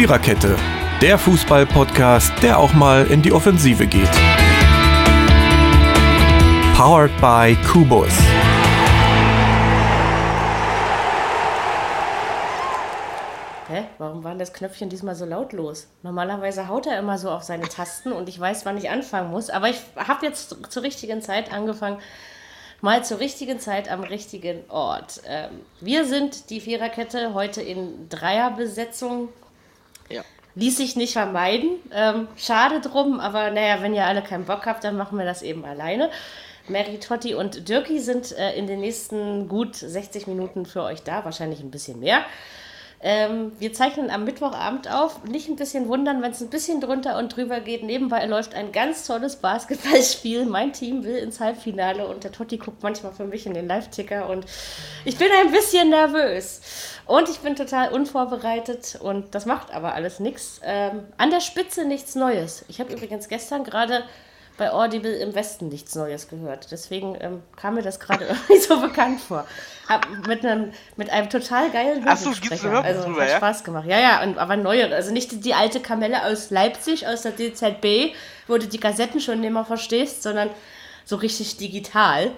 Viererkette, der Fußball-Podcast, der auch mal in die Offensive geht. Powered by Kubus. Hä? Warum war das Knöpfchen diesmal so lautlos? Normalerweise haut er immer so auf seine Tasten und ich weiß, wann ich anfangen muss. Aber ich habe jetzt zur richtigen Zeit angefangen. Mal zur richtigen Zeit am richtigen Ort. Ähm, wir sind die Viererkette heute in Dreierbesetzung. Ja. Ließ sich nicht vermeiden. Ähm, schade drum, aber naja, wenn ihr alle keinen Bock habt, dann machen wir das eben alleine. Mary, Totti und Dirki sind äh, in den nächsten gut 60 Minuten für euch da, wahrscheinlich ein bisschen mehr. Ähm, wir zeichnen am Mittwochabend auf. Nicht ein bisschen wundern, wenn es ein bisschen drunter und drüber geht. Nebenbei läuft ein ganz tolles Basketballspiel. Mein Team will ins Halbfinale und der Totti guckt manchmal für mich in den Live-Ticker und ich bin ein bisschen nervös. Und ich bin total unvorbereitet und das macht aber alles nichts. Ähm, an der Spitze nichts Neues. Ich habe übrigens gestern gerade bei Audible im Westen nichts Neues gehört. Deswegen ähm, kam mir das gerade irgendwie so bekannt vor. Hab mit einem, mit einem total geilen Ach so, gibt's ein Hörbuchsprecher. Hörbuch Also drüber, hat ja? Spaß gemacht. Ja, ja, und, aber neue. Also nicht die, die alte Kamelle aus Leipzig, aus der DZB, wo du die Kassetten schon nicht mehr verstehst, sondern so richtig digital.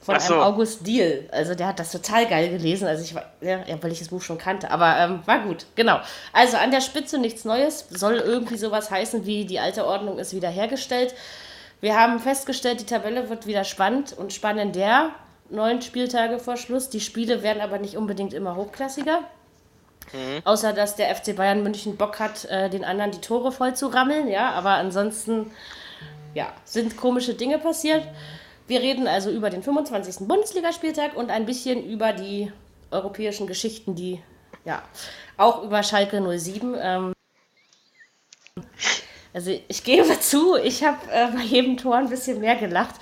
Von so. einem August Diehl. Also der hat das total geil gelesen. Also ich war, ja, weil ich das Buch schon kannte. Aber ähm, war gut, genau. Also an der Spitze nichts Neues. Soll irgendwie sowas heißen wie die alte Ordnung ist wiederhergestellt. Wir haben festgestellt, die Tabelle wird wieder spannend und spannender. Neun Spieltage vor Schluss. Die Spiele werden aber nicht unbedingt immer hochklassiger. Außer dass der FC Bayern München Bock hat, äh, den anderen die Tore voll zu rammeln. Ja, aber ansonsten ja, sind komische Dinge passiert. Wir reden also über den 25. Bundesligaspieltag und ein bisschen über die europäischen Geschichten, die ja auch über Schalke 07. Ähm, also ich gebe zu, ich habe äh, bei jedem Tor ein bisschen mehr gelacht.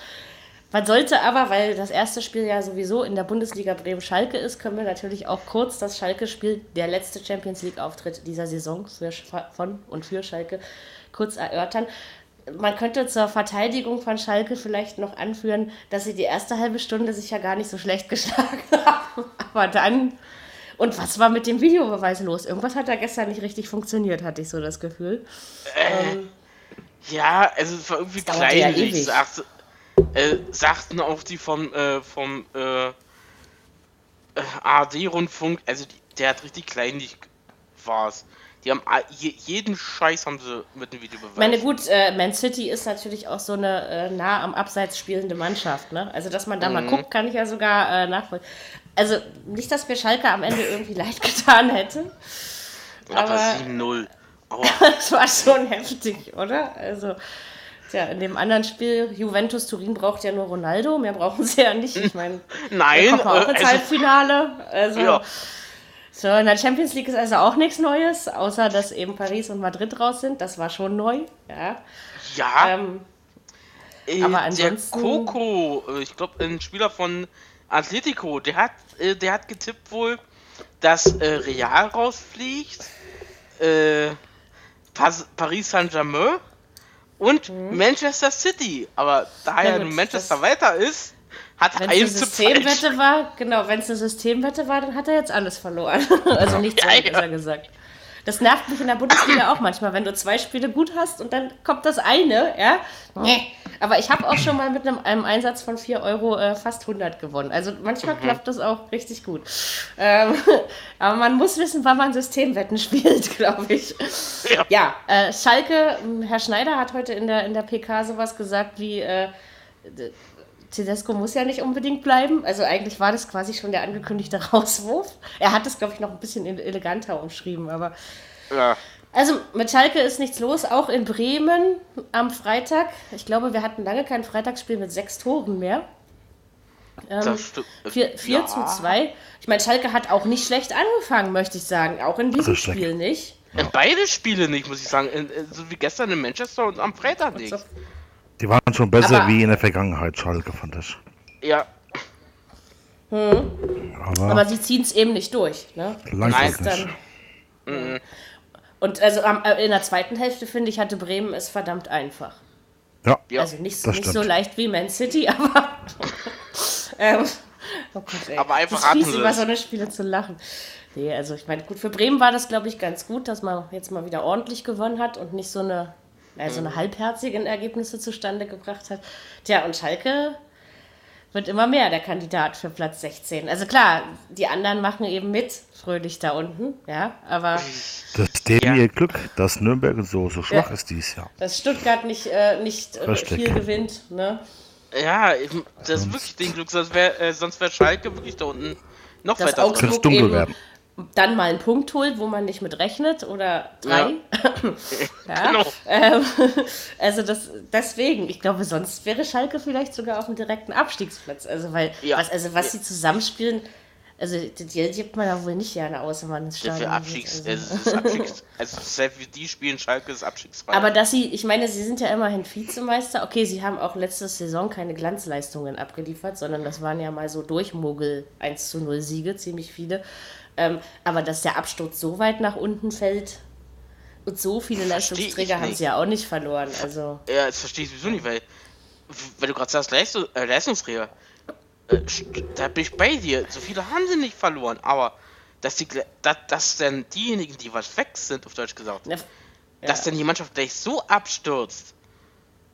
Man sollte aber, weil das erste Spiel ja sowieso in der Bundesliga Bremen-Schalke ist, können wir natürlich auch kurz das Schalke-Spiel, der letzte Champions League-Auftritt dieser Saison für, von und für Schalke, kurz erörtern. Man könnte zur Verteidigung von Schalke vielleicht noch anführen, dass sie die erste halbe Stunde sich ja gar nicht so schlecht geschlagen haben. Aber dann. Und was war mit dem Videobeweis los? Irgendwas hat da gestern nicht richtig funktioniert, hatte ich so das Gefühl. Ähm, Ja, also es war irgendwie ja kleinlich, sagt, äh, sagten auch die vom, äh, vom äh, äh, ARD-Rundfunk, also die, der hat richtig kleinlich war's. Die haben je, jeden Scheiß haben sie mit dem Videobeweis. Ich meine, gut, äh, Man City ist natürlich auch so eine äh, nah am Abseits spielende Mannschaft. Ne? Also, dass man da mal guckt, kann ich ja sogar äh, nachvollziehen. Also, nicht, dass mir Schalke am Ende irgendwie leid getan hätte. aber aber- 7-0. Aua. Das war schon heftig, oder? Also, tja, in dem anderen Spiel, Juventus Turin braucht ja nur Ronaldo, mehr brauchen sie ja nicht. Ich meine, Nein, kommt auch äh, ins also, Halbfinale. Also, ja. so, in der Champions League ist also auch nichts Neues, außer dass eben Paris und Madrid raus sind. Das war schon neu, ja. ja, Ähm, äh, aber der ansonsten- Coco, äh, ich glaube, ein Spieler von Atletico, der hat, äh, der hat getippt wohl, dass äh, Real rausfliegt, äh, Paris Saint-Germain und Manchester City. Aber da Mhm. Ja Manchester weiter ist, hat Wenn es eine zu. Systemwette war, genau, wenn es eine Systemwette war, dann hat er jetzt alles verloren. also nichts, Ja, ja. besser gesagt. Das nervt mich in der Bundesliga auch manchmal, wenn du zwei Spiele gut hast und dann kommt das eine, ja. Nee. Aber ich habe auch schon mal mit einem, einem Einsatz von 4 Euro äh, fast 100 gewonnen. Also manchmal klappt das auch richtig gut. Ähm, aber man muss wissen, wann man Systemwetten spielt, glaube ich. Ja. Ja, äh, Schalke, m, Herr Schneider hat heute in der, in der PK sowas gesagt wie, äh, Tedesco muss ja nicht unbedingt bleiben. Also eigentlich war das quasi schon der angekündigte Rauswurf. Er hat es, glaube ich, noch ein bisschen ele- eleganter umschrieben, aber Ja. also mit Schalke ist nichts los, auch in Bremen am Freitag. Ich glaube, wir hatten lange kein Freitagsspiel mit sechs Toren mehr. Ähm, Das stimmt. 4, 4 Ja. zu 2. Ich meine, Schalke hat auch nicht schlecht angefangen, möchte ich sagen. Auch in diesem Richtig. Spiel nicht. Äh, Beide Spiele nicht, muss ich sagen. Äh, äh, So wie gestern in Manchester und am Freitag nicht. Die waren schon besser Aber- wie in der Vergangenheit, Schalke, fand ich. Ja, Aber, Aber sie ziehen es eben nicht durch. Ne? halt nicht. Dann, Und also äh, in der zweiten Hälfte, finde ich, hatte Bremen es verdammt einfach. Ja, Ja. Also nicht, das nicht stimmt. so leicht wie Man City, aber. ähm, oh Gott, ey. Aber einfach das ist fies, über so eine Spiele zu lachen. Nee, also ich meine, gut, für Bremen war das, glaube ich, ganz gut, dass man jetzt mal wieder ordentlich gewonnen hat und nicht so eine, also eine halbherzigen Ergebnisse zustande gebracht hat. Tja, und Schalke wird immer mehr der Kandidat für Platz 16. Also klar, die anderen machen eben mit, fröhlich da unten, ja, aber Das ist Ja. ihr Glück, dass Nürnberg so, so schwach Ja. ist dieses Jahr. dass Stuttgart nicht, äh, nicht äh, viel gewinnt, ne? Ja, das ist wirklich den Glück, sonst wäre äh, sonst wär Schalke wirklich da unten noch Dass weiter drin. Könnte es Augsburg dunkel eben werden. Dann mal einen Punkt holt, wo man nicht mit rechnet oder drei. Ja. Genau. Ähm, also das, deswegen, ich glaube, sonst wäre Schalke vielleicht sogar auf dem direkten Abstiegsplatz. Also weil, Ja. was, also was sie zusammenspielen, also die, die gibt man ja wohl nicht gerne aus, wenn man ins Ja, Stadion für geht. Abstiegs, Also. es ist Abstiegs, also die spielen Schalke ist abstiegsfrei. Aber dass sie, ich meine, sie sind ja immerhin Vizemeister. Okay, sie haben auch letzte Saison keine Glanzleistungen abgeliefert, sondern das waren ja mal so Durchmogel 1 zu 0 Siege, ziemlich viele. Ähm, aber dass der Absturz so weit nach unten fällt und so viele Leistungsträger haben sie ja auch nicht verloren. Also, Ja, das verstehe ich sowieso nicht, weil, weil du gerade sagst, Leistung, äh, Leistungsträger, äh, da bin ich bei dir. So viele haben sie nicht verloren, aber dass, die, dass, dass dann diejenigen, die was weg sind, auf Deutsch gesagt, ne, dass dann die Mannschaft gleich so abstürzt.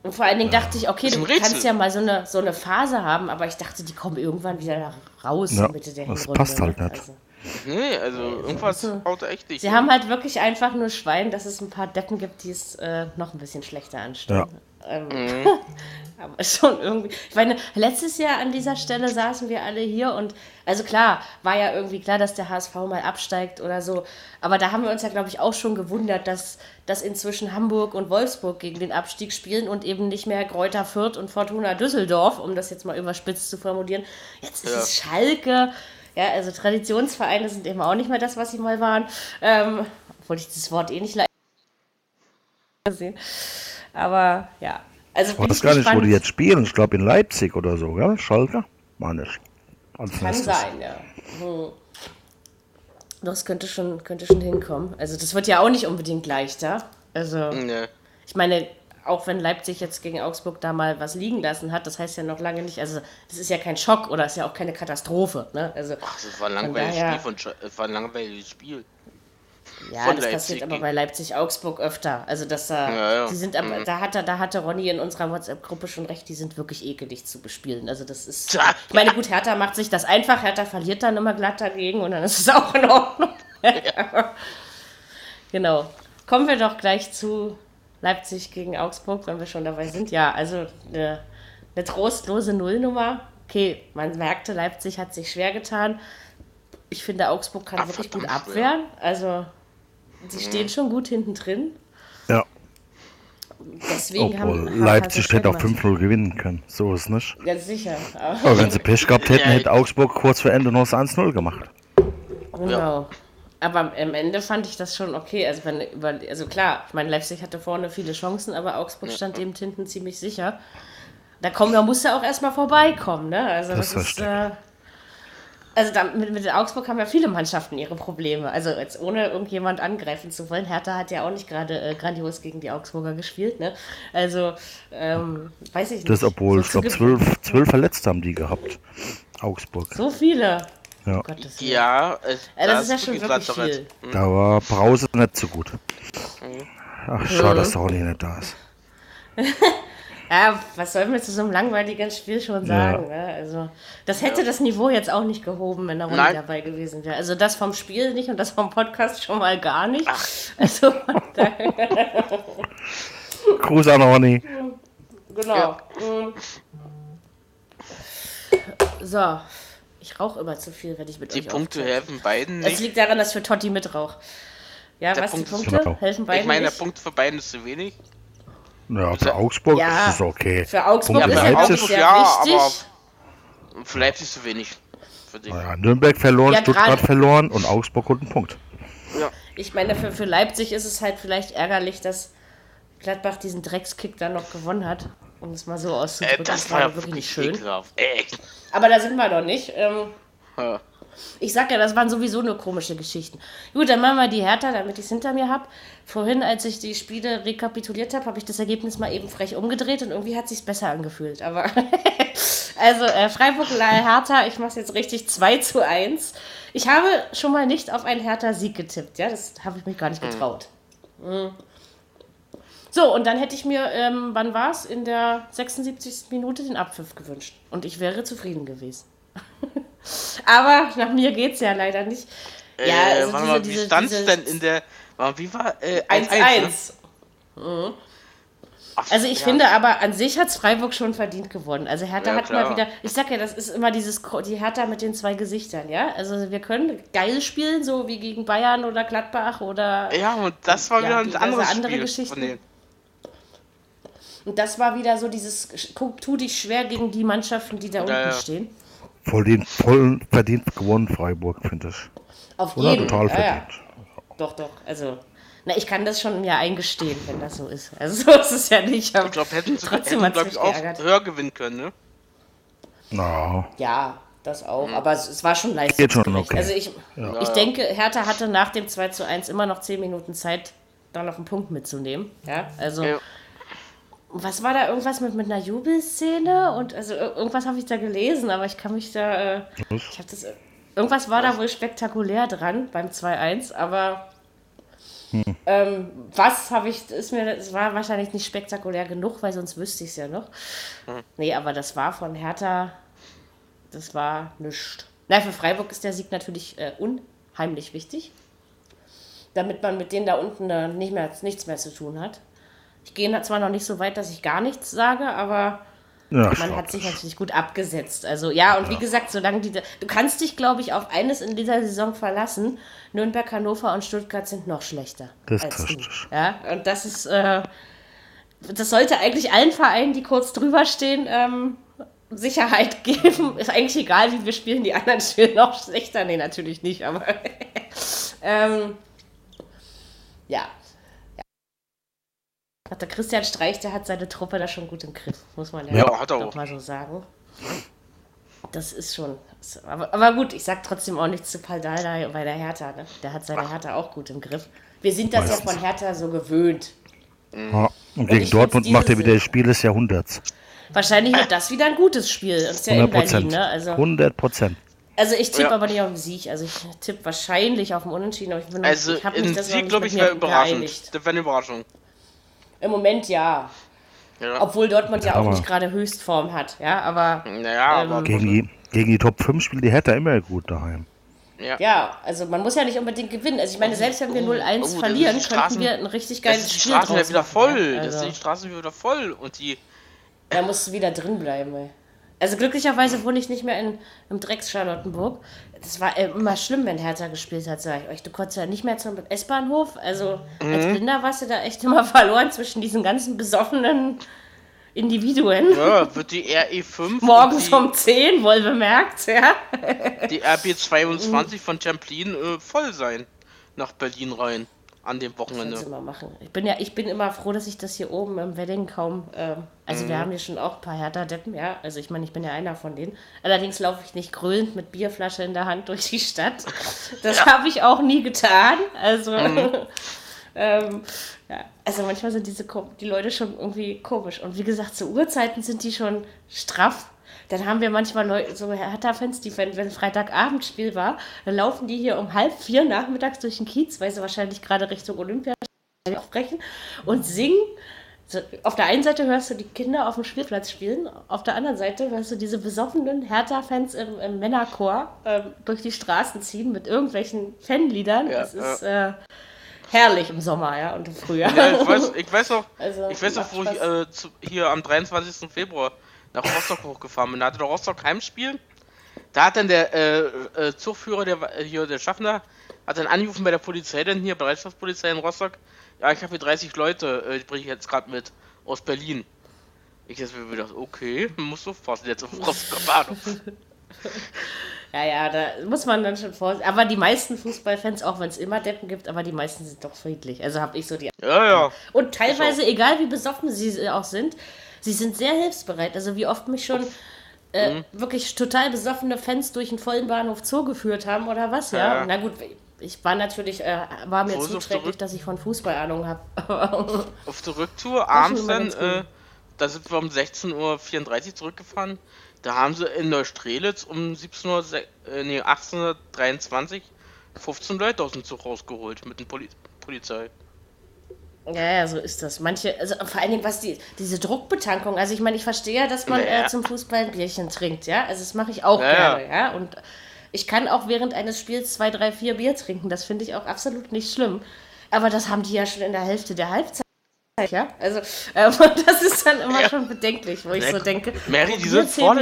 und vor allen Dingen dachte ich, okay, du Rätsel. kannst ja mal so eine, so eine Phase haben, aber ich dachte, die kommen irgendwann wieder da raus Ja, Mitte der das Hinrunde. passt halt ne? nicht. Also. Nee, also irgendwas haut echt nicht. Sie haben halt wirklich einfach nur Schwein, dass es ein paar Deppen gibt, die es äh, noch ein bisschen schlechter anstellen. Ähm, aber schon irgendwie. Ich meine, letztes Jahr an dieser Stelle saßen wir alle hier und, also klar, war ja irgendwie klar, dass der HSV mal absteigt oder so. Aber da haben wir uns ja, glaube ich, auch schon gewundert, dass, dass inzwischen Hamburg und Wolfsburg gegen den Abstieg spielen und eben nicht mehr Kräuter Fürth und Fortuna Düsseldorf, um das jetzt mal überspitzt zu formulieren. Jetzt ist Ja. es Schalke. Ja, also Traditionsvereine sind eben auch nicht mehr das, was sie mal waren. Ähm, obwohl ich das Wort eh nicht leicht gesehen. Aber ja. Also Ich weiß ich gar nicht, wo die jetzt spielen. Ich glaube in Leipzig oder so, gell? Schalke? Meine ich. Als Kann nächstes. sein, ja. Hm. Das könnte schon, könnte schon hinkommen. Also das wird ja auch nicht unbedingt leichter. Also Nee. ich meine, auch wenn Leipzig jetzt gegen Augsburg da mal was liegen lassen hat, das heißt ja noch lange nicht, also das ist ja kein Schock oder ist ja auch keine Katastrophe. Ne? Also Ach, das war ein langweiliges daher- Spiel von es war ein langweiliges Spiel. Ja, das Leipzig passiert aber bei Leipzig-Augsburg öfter. Also, dass da, Ja, ja. die sind aber, Mhm. da hatte, da hatte Ronny in unserer WhatsApp-Gruppe schon recht, die sind wirklich ekelig zu bespielen. Also, das ist, Tja. ich meine, gut, Hertha macht sich das einfach, Hertha verliert dann immer glatt dagegen und dann ist es auch in Ordnung. genau. Kommen wir doch gleich zu Leipzig gegen Augsburg, wenn wir schon dabei sind. Ja, also eine, eine trostlose Nullnummer. Okay, man merkte, Leipzig hat sich schwer getan. Ich finde, Augsburg kann Ah, wirklich gut verdammt schwer. abwehren. Also, sie stehen schon gut hinten drin. Ja, Deswegen obwohl haben, haben Leipzig hätte auch gemacht. 5-0 gewinnen können. So ist es nicht. Ganz sicher. Aber, Aber wenn sie Pech gehabt hätten, Ja, hätte Augsburg kurz vor Ende noch das 1-0 gemacht. genau. Aber am Ende fand ich das schon okay. Also, wenn, also klar, ich meine, Leipzig hatte vorne viele Chancen, aber Augsburg stand eben hinten ziemlich sicher. Da kommen, da musste auch erstmal vorbeikommen, ne? Also Das das, ist. Äh, also da, mit, mit Augsburg haben ja viele Mannschaften ihre Probleme. Also jetzt ohne irgendjemand angreifen zu wollen. Hertha hat ja auch nicht gerade äh, grandios gegen die Augsburger gespielt, ne? Also, ähm, weiß ich nicht. Das, obwohl, So ich glaube, zwölf, zwölf Verletzte haben die gehabt. Augsburg. So viele. Ja. Gottes Willen. Ja, es, Ja, das ist ja schon wirklich viel. Da war Brause nicht so gut. Mhm. Ach, schade, dass der Ronny nicht da ist. Ja, was sollen wir zu so einem langweiligen Spiel schon sagen? Ne? Also, das hätte das Niveau jetzt auch nicht gehoben, wenn der Ronny Nein. dabei gewesen wäre. Also das vom Spiel nicht und das vom Podcast schon mal gar nicht. Also, von daher, Gruß an Ronny. genau. Ja. Mm. So, ich rauche immer zu viel, wenn ich mit Die euch Punkte aufzeichne. helfen beiden Es nicht. liegt daran, dass für Totti mitrauch. Ja, Der was, Punkt die Punkte helfen beiden Ich meine, der nicht? Punkt für beiden ist zu wenig. Ja, für Augsburg Ja, ist es okay. Für Augsburg Punkte ist ja Leipzig- wirklich sehr Ja, wichtig. aber- Für Leipzig zu wenig. Für dich. Naja, Nürnberg verloren, Ja, Stuttgart verloren und Augsburg holt einen Punkt. Ja. Ich meine, für, für Leipzig ist es halt vielleicht ärgerlich, dass Gladbach diesen Dreckskick dann noch gewonnen hat. Um es mal so Äh, auszudrücken. das war ja wirklich nicht schön. ekelhaft. Echt. Aber da sind wir noch nicht. Ähm, Ja. ich sag ja, das waren sowieso nur komische Geschichten. Gut, dann machen wir die Hertha, damit ich es hinter mir habe. Vorhin, als ich die Spiele rekapituliert habe, habe ich das Ergebnis mal eben frech umgedreht und irgendwie hat sich's besser angefühlt. Aber Also äh, Freiburg Hertha, ich mache es jetzt richtig 2 zu 1. Ich habe schon mal nicht auf einen Hertha-Sieg getippt, ja, das habe ich mich gar nicht getraut. Mhm. So, und dann hätte ich mir, ähm, wann war es, in der 76. Minute den Abpfiff gewünscht. Und ich wäre zufrieden gewesen. Aber nach mir geht es ja leider nicht. Ja, also äh, warte diese- mal, wie stand es denn in der. Wie war. Äh, 1-1. 1-1, ne? Mhm. Also ich ja. finde aber, an sich hat Freiburg schon verdient gewonnen. Also Hertha Ja, hat klar. mal wieder, ich sag ja, das ist immer dieses, die Hertha mit den zwei Gesichtern, ja? Also wir können geil spielen, so wie gegen Bayern oder Gladbach oder... Ja, und das war Ja, wieder ein anderes andere Spiel. Geschichten. Und das war wieder so dieses, guck, tu dich schwer gegen die Mannschaften, die da unten ja. stehen. Voll, den, voll verdient gewonnen, Freiburg, finde ich. Auf Oder jeden total ja, ja. verdient. Doch, doch. Also, na, ich kann das schon mir eingestehen, wenn das so ist. Also so ist es ja nicht. Aber Ich glaube, hätten sie, Trotzdem hätten, glaub ich, auch geärgert. höher gewinnen können, ne? Na, Ja, das auch. Aber es, es war schon Geht schon okay. Also ich, ich denke, Hertha hatte nach dem 2 zu 1 immer noch 10 Minuten Zeit, da noch einen Punkt mitzunehmen. Ja, also Ja. Was war da irgendwas mit, mit einer Jubelszene? Und also ir- irgendwas habe ich da gelesen, aber ich kann mich da. Äh, ich habe das. Irgendwas war da wohl spektakulär dran beim 2-1, aber ähm, was habe ich, ist mir, es war wahrscheinlich nicht spektakulär genug, weil sonst wüsste ich es ja noch. Nee, aber das war von Hertha, das war nichts. Na, für Freiburg ist der Sieg natürlich äh, unheimlich wichtig, damit man mit denen da unten äh, nicht mehr, nichts mehr zu tun hat. Ich gehe zwar noch nicht so weit, dass ich gar nichts sage, aber ja, man stark. hat sich natürlich gut abgesetzt. Also ja, und wie gesagt, solange die. Du kannst dich, glaube ich, auf eines in dieser Saison verlassen. Nürnberg, Hannover und Stuttgart sind noch schlechter. Das als ist du. Ja, und das ist. Äh, das sollte eigentlich allen Vereinen, die kurz drüber stehen, ähm, Sicherheit geben. Ist eigentlich egal, wie wir spielen. Die anderen spielen noch schlechter. Nee, natürlich nicht, aber. ähm, ja. Ach, Der Christian Streich, der hat seine Truppe da schon gut im Griff, muss man ja, Ja, hat er doch auch. mal so sagen. Das ist schon. Aber, aber gut, ich sag trotzdem auch nichts zu Paldada bei der Hertha. Ne? Der hat seine Hertha auch gut im Griff. Wir sind das ja Meistens. von Hertha so gewöhnt. Ja. Und gegen Dortmund macht er wieder das Spiel des Jahrhunderts. Wahrscheinlich wird das wieder ein gutes Spiel. Das ist ja in 100 Berlin, Prozent. ne? Also, 100 Prozent. also ich tippe Ja. aber nicht auf den Sieg. Also ich tippe wahrscheinlich auf den Unentschieden. Aber ich bin noch- Also, ich hab mich in das noch Sieg, nicht glaube ich, wäre überraschend. geeinigt. Das wäre eine Überraschung. Im Moment ja. Ja. Obwohl Dortmund ja, auch aber- nicht gerade Höchstform hat. Ja, aber Naja, Ähm, aber. Gegen die, gegen die Top 5 spielt die Hertha immer gut daheim. Ja. ja, also man muss ja nicht unbedingt gewinnen. Also ich meine, selbst wenn wir 0-1 oh, das verlieren, die könnten Straßen- wir ein richtig geiles ist die Spiel Straße ja draus wieder machen, voll. ja. Also, sind die Straßen wieder voll. Und die. da musst du wieder drin bleiben. Ey. Also glücklicherweise wohne ich nicht mehr in, im Drecks Charlottenburg. Das war äh, immer schlimm, wenn Hertha gespielt hat, sag ich euch. Du konntest ja nicht mehr zum S-Bahnhof. Also als Mhm. Blinder warst du da echt immer verloren zwischen diesen ganzen besoffenen Individuen. Ja, wird die RE5. Morgens und um 10, wohl bemerkt, ja. die, die RB22 von Champlin äh, voll sein. Nach Berlin rein. An dem Wochenende. mal machen. Ich bin ja, ich bin immer froh, dass ich das hier oben im Wedding kaum. Ähm, also wir haben hier schon auch ein paar Hertha-Deppen, ja. Also ich meine, ich bin ja einer von denen. Allerdings laufe ich nicht grölend mit Bierflasche in der Hand durch die Stadt. Das habe ich auch nie getan. Also. ähm, ja. Also manchmal sind diese Ko- die Leute schon irgendwie komisch. Und wie gesagt, zu Uhrzeiten sind die schon straff. Dann haben wir manchmal Leute, so Hertha-Fans, die, wenn, wenn Freitagabendspiel war, dann laufen die hier um halb vier nachmittags durch den Kiez, weil sie wahrscheinlich gerade Richtung Olympia aufbrechen und singen. So, auf der einen Seite hörst du die Kinder auf dem Spielplatz spielen, auf der anderen Seite hörst du diese besoffenen Hertha-Fans im, im Männerchor ähm, durch die Straßen ziehen mit irgendwelchen Fanliedern. Ja, das ist äh, herrlich im Sommer, ja, und im Frühjahr. Ja, ich weiß, ich weiß noch, Also, ich weiß macht wo ich äh, zu, hier am 23. Februar nach Rostock hochgefahren bin. Da hatte der Rostock Heimspiel. Da hat dann der äh, äh, Zugführer, der äh, hier der Schaffner, hat dann angerufen bei der Polizei, dann hier Bereitschaftspolizei in Rostock. Ja, ich habe hier 30 Leute, äh, die bringe ich jetzt gerade mit aus Berlin. Ich jetzt mir gedacht, okay, du aufpassen jetzt auf dem Rostocker Bahnhof. Ja, ja, da muss man dann schon vor. Aber die meisten Fußballfans, auch wenn es immer Deppen gibt, aber die meisten sind doch friedlich. Also habe ich so die. Ja, ja. Und teilweise, egal wie besoffen sie auch sind, sie sind sehr hilfsbereit. Also wie oft mich schon äh, Mhm. wirklich total besoffene Fans durch einen vollen Bahnhof Zoo geführt haben oder was, ja. Ja. Na gut, ich war natürlich, äh, war mir der zuträglich, dass ich von Fußball Ahnung habe. Auf der Rücktour abends dann, äh, da sind wir um 16.34 Uhr zurückgefahren. Da haben sie in Neustrelitz um 17 Uhr, äh, nee, 1823 15 Leute aus dem Zug rausgeholt mit der Poli Polizei. Ja, ja, so ist das. Manche, also vor allen Dingen, was die, diese Druckbetankung, also ich meine, ich verstehe ja, dass man Ja. äh, zum Fußball ein Bierchen trinkt, ja. Also das mache ich auch Ja, ja. gerne, ja. Und ich kann auch während eines Spiels zwei, drei, vier Bier trinken. Das finde ich auch absolut nicht schlimm. Aber das haben die ja schon in der Hälfte der Halbzeit. Ja, also ähm, das ist dann immer schon bedenklich, wo ich so denke. Mary, die sind vor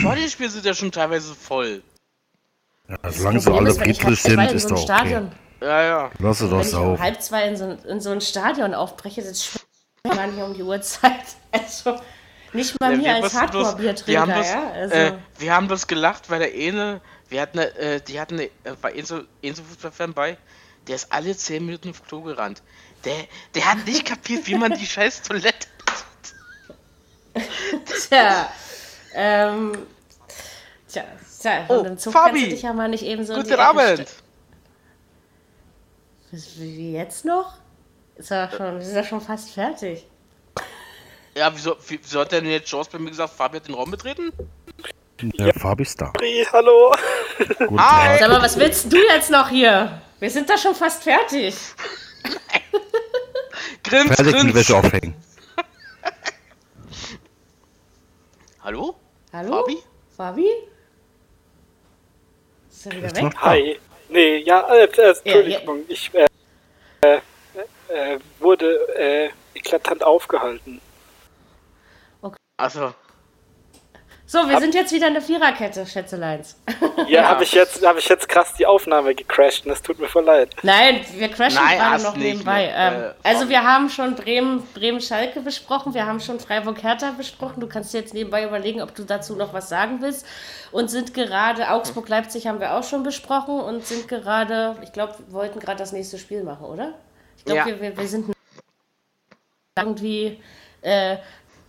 vor dem Spiel sind ja schon teilweise voll. Ja, solange sie alle friedlich sind, in ist doch okay. Stadion, Ja, ja. Lass sie doch Wenn ich um halb zwei in so, ein- in so ein Stadion aufbreche, das schmeckt man nicht um die Uhrzeit. Also nicht mal Ja, mir wir als Hardcore-Biertrinker, haben das, ja. Also, äh, wir haben das gelacht, weil der eine, wir hatten, äh, die hatten, äh, bei Enzo, Enzo Fußballfan bei, der ist alle 10 Minuten ins Klo gerannt. Der, der hat nicht kapiert, wie man die scheiß Toilette. tja, ähm, tja, tja, Oh, und im Zug Fabi. kannst du dich ja mal nicht eben so in die Guten Ecke Abend! stellen. Wie jetzt noch? Ist ja schon, wir sind ja schon fast fertig. Ja, wieso, wie- wieso hat der denn jetzt Jaws bei mir gesagt, Fabi hat den Raum betreten? Ja, Fabi ist da. Hey, hallo. Guten Hi. Tag. Sag mal, was willst du jetzt noch hier? Wir sind da schon fast fertig. Grins, Fertig die grins! Wäsche aufhängen. Hallo? Hallo? Fabi? Fabi? Ist er wieder Ist weg? Hi. Nee, ja, äh, äh, Entschuldigung. Ich äh, äh, äh, wurde äh, eklatant aufgehalten. Also, So, wir sind jetzt wieder eine Viererkette, Schätzeleins. Ja, habe ich jetzt habe ich jetzt krass die Aufnahme gecrashed und es tut mir voll leid. Nein, wir crashen Nein, gerade noch nebenbei. ne? Ähm, Äh, also wir haben schon Bremen, Bremen-Schalke besprochen, wir haben schon Freiburg-Hertha besprochen. Du kannst dir jetzt nebenbei überlegen, ob du dazu noch was sagen willst. Und sind gerade, Augsburg-Leipzig haben wir auch schon besprochen und sind gerade, ich glaube, wir wollten gerade das nächste Spiel machen, oder? Ich glaube, Ja. wir, wir, wir sind irgendwie äh,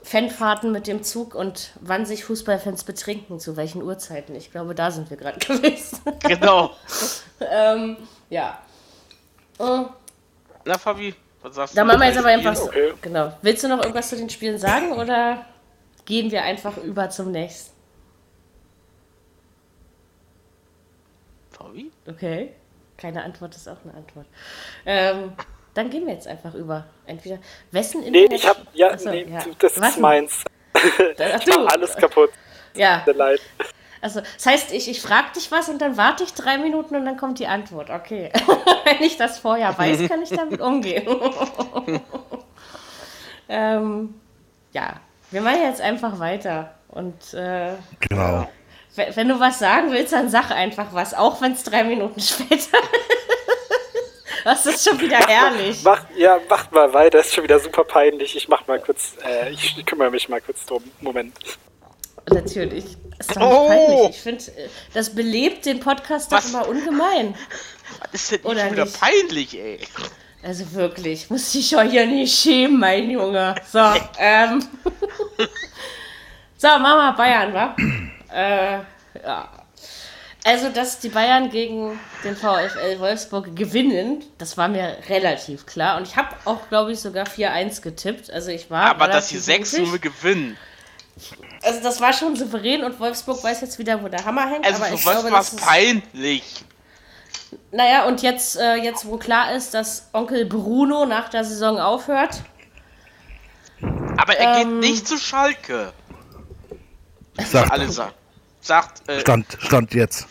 Fanfahrten mit dem Zug und wann sich Fußballfans betrinken, zu welchen Uhrzeiten. Ich glaube, da sind wir gerade gewesen. genau. ähm, ja. Äh, Na, Fabi, was sagst Dann du? machen wir jetzt aber einfach so. Okay. Genau. Willst du noch irgendwas zu den Spielen sagen oder gehen wir einfach über zum nächsten? Fabi? Okay. Keine Antwort ist auch eine Antwort. Ähm, dann gehen wir jetzt einfach über. Entweder wessen Nee, Internet. ich hab ja, Achso, nee, ja. das ist meins. Ach, Ich mach alles kaputt. Ja. Tut mir leid. Also, das heißt, ich, ich frage dich was und dann warte ich drei Minuten und dann kommt die Antwort. Okay. Wenn ich das vorher weiß, kann ich damit umgehen. ähm, ja, wir machen jetzt einfach weiter. Und äh, Genau. wenn, wenn du was sagen willst, dann sag einfach was, auch wenn es drei Minuten später ist. Das ist schon wieder herrlich. Mach, ja, macht mal weiter. ist schon wieder super peinlich. Ich mach mal kurz, äh, ich kümmere mich mal kurz drum. Moment. Natürlich. Ist doch nicht Oh! peinlich. Ich finde, das belebt den Podcast doch Was? immer ungemein. Was ist denn Oder schon wieder nicht? peinlich, ey? Also wirklich, muss dich schon hier nicht schämen, mein Junge. So, ähm. so, Mama Bayern, wa? äh, ja. Also, dass die Bayern gegen den VfL Wolfsburg gewinnen, das war mir relativ klar. Und ich habe auch, glaube ich, sogar 4-1 getippt. Also ich war. Aber dass sie relativ 6-0 mutig. gewinnen. Also das war schon souverän und Wolfsburg weiß jetzt wieder, wo der Hammer hängt. Also aber für glaube, war es ist, peinlich? Naja, und jetzt, äh, jetzt, wo klar ist, dass Onkel Bruno nach der Saison aufhört, Aber er Ähm. geht nicht zu Schalke. Sagt, Alle sa sagt, äh, Stand, Stand jetzt.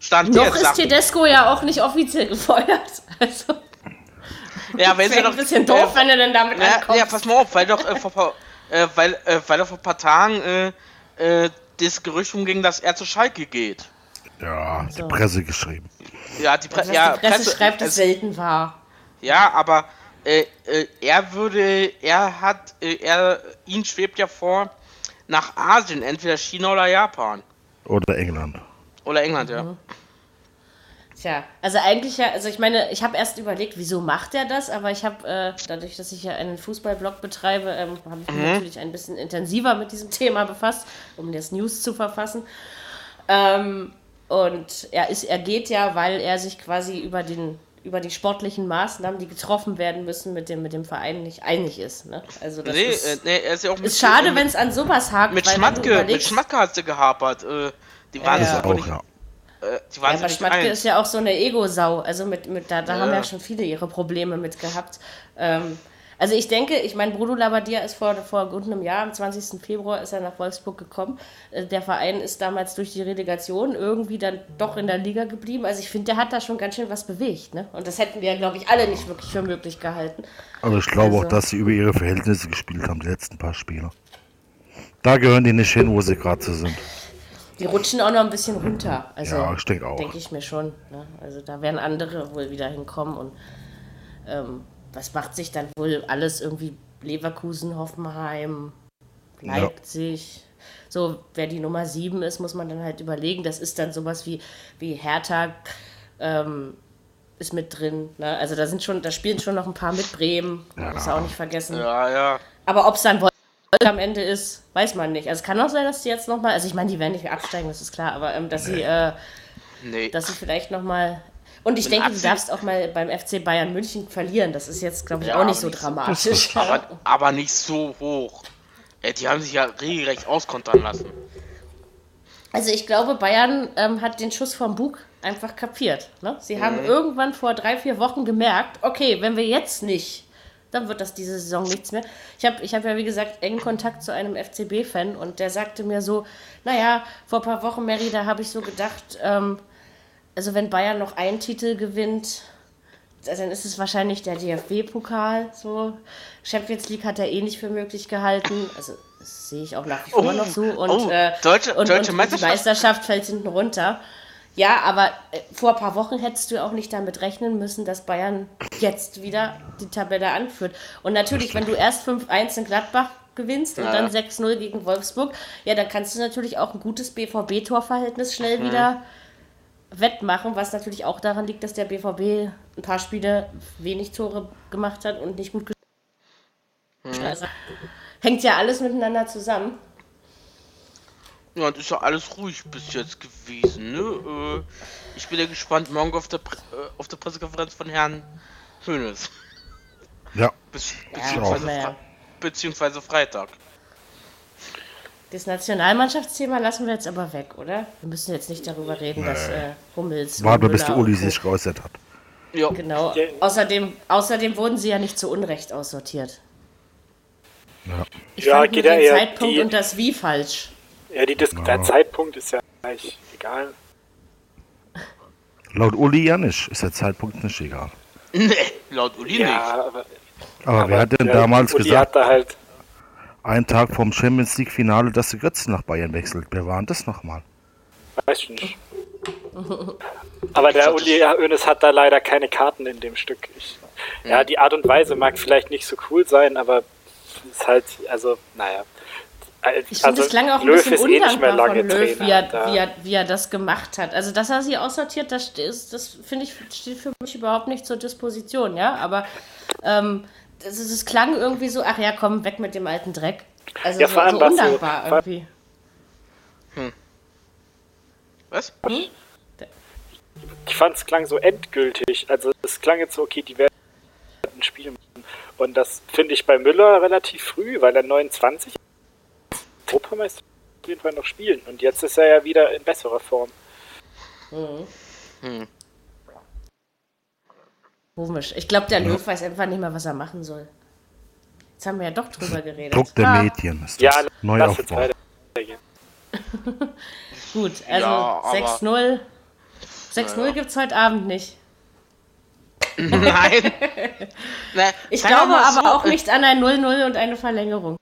stand noch jetzt, ist sagt, Tedesco ja auch nicht offiziell gefeuert. Also, ja, wenn sie doch, ein bisschen doof, wenn du denn damit ja, ankommst. ja, pass mal auf, weil doch, äh, vor, paar- äh, weil, äh, weil doch vor ein paar Tagen, äh, äh, das Gerücht umging, dass er zu Schalke geht. Ja, So. die Presse geschrieben. Ja, die, Pre Was ja, die Presse, schreibt, ist es- selten wahr. Ja, aber äh, äh, er würde, er hat, äh, er, ihn schwebt ja vor nach Asien, entweder China oder Japan. Oder England. Oder England, ja. Mhm. Tja, also eigentlich ja, also ich meine, ich habe erst überlegt, wieso macht er das, aber ich habe, äh, dadurch, dass ich ja einen Fußballblog betreibe, ähm, habe ich mich natürlich ein bisschen intensiver mit diesem Thema befasst, um das News zu verfassen. Ähm, und er ist, er geht ja, weil er sich quasi über den über die sportlichen Maßnahmen, die getroffen werden müssen, mit dem, mit dem Verein nicht einig ist. Ne? Also das nee, ist, äh, nee, er ist ja auch ist schade, wenn es an sowas hakt. Mit Schmatke, mit Schmatke hat sie gehapert. Äh, die waren Ja, ja. aber Auch, nicht, ja. äh, die Ja, waren aber sich nicht Schmatke eins. ist ja auch so eine Ego-Sau. Also mit, mit, da, da haben Ja. ja schon viele ihre Probleme mit gehabt. Ähm, also ich denke, ich meine, Bruno Labbadia ist vor, vor gut einem Jahr, am 20. Februar ist er nach Wolfsburg gekommen. Äh, Der Verein ist damals durch die Relegation irgendwie dann doch in der Liga geblieben. Also ich finde, der hat da schon ganz schön was bewegt. Ne? Und das hätten wir, glaube ich, alle nicht wirklich für möglich gehalten. Aber ich glaube Also- auch, dass sie über ihre Verhältnisse gespielt haben, die letzten paar Spiele. Da gehören die nicht hin, wo sie gerade so sind. Die rutschen auch noch ein bisschen runter. Also, Ja, ich denke auch. Denke ich mir schon. Ne? Also da werden andere wohl wieder hinkommen und ähm, was macht sich dann wohl alles irgendwie Leverkusen, Hoffenheim, Leipzig. So, wer die Nummer 7 ist, muss man dann halt überlegen. Das ist dann sowas wie, wie Hertha ähm, ist mit drin. Ne? Also da sind schon, da spielen schon noch ein paar mit Bremen. Ja. Muss auch nicht vergessen. Ja, ja. Aber ob es dann Wolfsburg am Ende ist, weiß man nicht. Also es kann auch sein, dass die jetzt nochmal, also ich meine, die werden nicht absteigen, das ist klar, aber ähm, dass sie, äh, Nee. dass sie vielleicht nochmal. Und ich denke, du Absicht- darfst auch mal beim FC Bayern München verlieren. Das ist jetzt, glaube ich, Ja, auch nicht so nicht so- dramatisch. aber, aber nicht so hoch. Äh, die haben sich ja regelrecht auskontern lassen. Also ich glaube, Bayern ähm, hat den Schuss vom Bug einfach kapiert. Ne? Sie haben irgendwann vor drei, vier Wochen gemerkt, okay, wenn wir jetzt nicht, dann wird das diese Saison nichts mehr. Ich habe ich hab ja, wie gesagt, engen Kontakt zu einem FCB-Fan und der sagte mir so, naja, vor ein paar Wochen, Mary, da habe ich so gedacht, ähm, also wenn Bayern noch einen Titel gewinnt, dann ist es wahrscheinlich der DFB-Pokal. So. Champions League hat er eh nicht für möglich gehalten. Also das sehe ich auch nach wie vor Oh, noch so. Und, oh, äh, deutsche- und, deutsche und Meisterschaft? die Meisterschaft fällt hinten runter. Ja, aber äh, vor ein paar Wochen hättest du auch nicht damit rechnen müssen, dass Bayern jetzt wieder die Tabelle anführt. Und natürlich, wenn du erst 5-1 in Gladbach gewinnst und Ja. dann 6-0 gegen Wolfsburg, ja, dann kannst du natürlich auch ein gutes BVB-Torverhältnis schnell wieder wettmachen, was natürlich auch daran liegt, dass der BVB ein paar Spiele wenig Tore gemacht hat und nicht gut gespielt hat. Also, hängt ja alles miteinander zusammen. Ja, und ist ja alles ruhig bis jetzt gewesen, ne? Äh, ich bin ja gespannt morgen auf der, Pre äh, auf der Pressekonferenz von Herrn Hönes. Ja, Bis, Ja, beziehungsweise, naja. Fre beziehungsweise Freitag. Das Nationalmannschaftsthema lassen wir jetzt aber weg, oder? Wir müssen jetzt nicht darüber reden, dass äh, Hummels. warte, bis der Uli sich geäußert hat. Ja, Genau. Ja. Außerdem, außerdem wurden sie ja nicht zu Unrecht aussortiert. Ja. Ich Ja, fand nur geht ja den eher Zeitpunkt die- und das Wie falsch. Ja, die Dis der Zeitpunkt ist ja eigentlich egal. Laut Uli ja nicht, ist der Zeitpunkt nicht egal. nee, laut Uli nicht. Ja, aber, Aber, wer hat denn damals Uli gesagt, hat da halt, einen Tag vorm Champions League Finale, dass der Götze nach Bayern wechselt? Wer war denn das nochmal? weiß ich nicht. Aber der Uli Hoeneß hat da leider keine Karten in dem Stück. Ich, ja, die Art und Weise mag vielleicht nicht so cool sein, aber es ist halt, also, naja. Ich finde, es klang auch ein Löw bisschen eh undankbar von lange Löw, Trainer. wie er, wie, er, wie er das gemacht hat. Also, dass er sie aussortiert, das, ist, das finde ich, steht für mich überhaupt nicht zur Disposition, ja. Aber ähm, das, ist- es klang irgendwie so, ach ja, komm, weg mit dem alten Dreck. Also Ja, so, vor allem so so- undankbar vor- irgendwie. Was? Ich fand es klang so endgültig. Also es klang jetzt so, okay, die werden ein Spiel machen. Und das finde ich bei Müller relativ früh, weil er 29 ist. Europameister auf jeden Fall noch spielen. Und jetzt ist er ja wieder in besserer Form. Komisch. Ich glaube, der Löw weiß einfach nicht mehr, was er machen soll. Jetzt haben wir ja doch drüber geredet. Druck der Ah, Medien ist das. Ja, Neuaufbau. Gut, also Ja, aber- 6-0. 6-0 gibt es heute Abend nicht. Nein. Ich glaube aber so, auch äh, nicht an ein 0-0 und eine Verlängerung.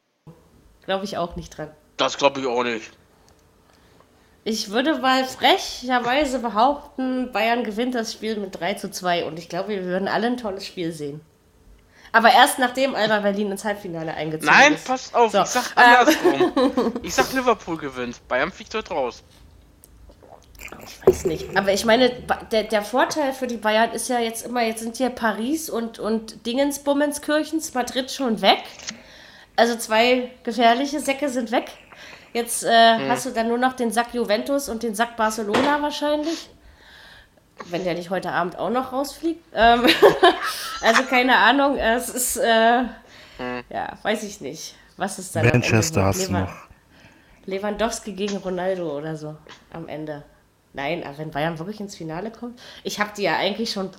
Glaube ich auch nicht dran. Das glaube ich auch nicht. Ich würde mal frecherweise behaupten, Bayern gewinnt das Spiel mit 3 zu 2 und ich glaube, wir würden alle ein tolles Spiel sehen. Aber erst nachdem Alba Berlin ins Halbfinale eingezogen Nein, ist. passt auf, So, ich sag andersrum. ich sag Liverpool gewinnt. Bayern fliegt heute raus. Ich weiß nicht. Aber ich meine, der, der Vorteil für die Bayern ist ja jetzt immer, jetzt sind hier Paris und, und Dingensbummenskirchens, Madrid schon weg. Also zwei gefährliche Säcke sind weg. Jetzt äh, hast du dann nur noch den Sack Juventus und den Sack Barcelona wahrscheinlich. wenn der nicht heute Abend auch noch rausfliegt. Ähm, also keine Ahnung, es ist, äh, ja, weiß ich nicht. Was ist da Manchester hast du noch. Lewandowski gegen Ronaldo oder so am Ende. Nein, aber wenn Bayern wirklich ins Finale kommt, ich habe die ja eigentlich schon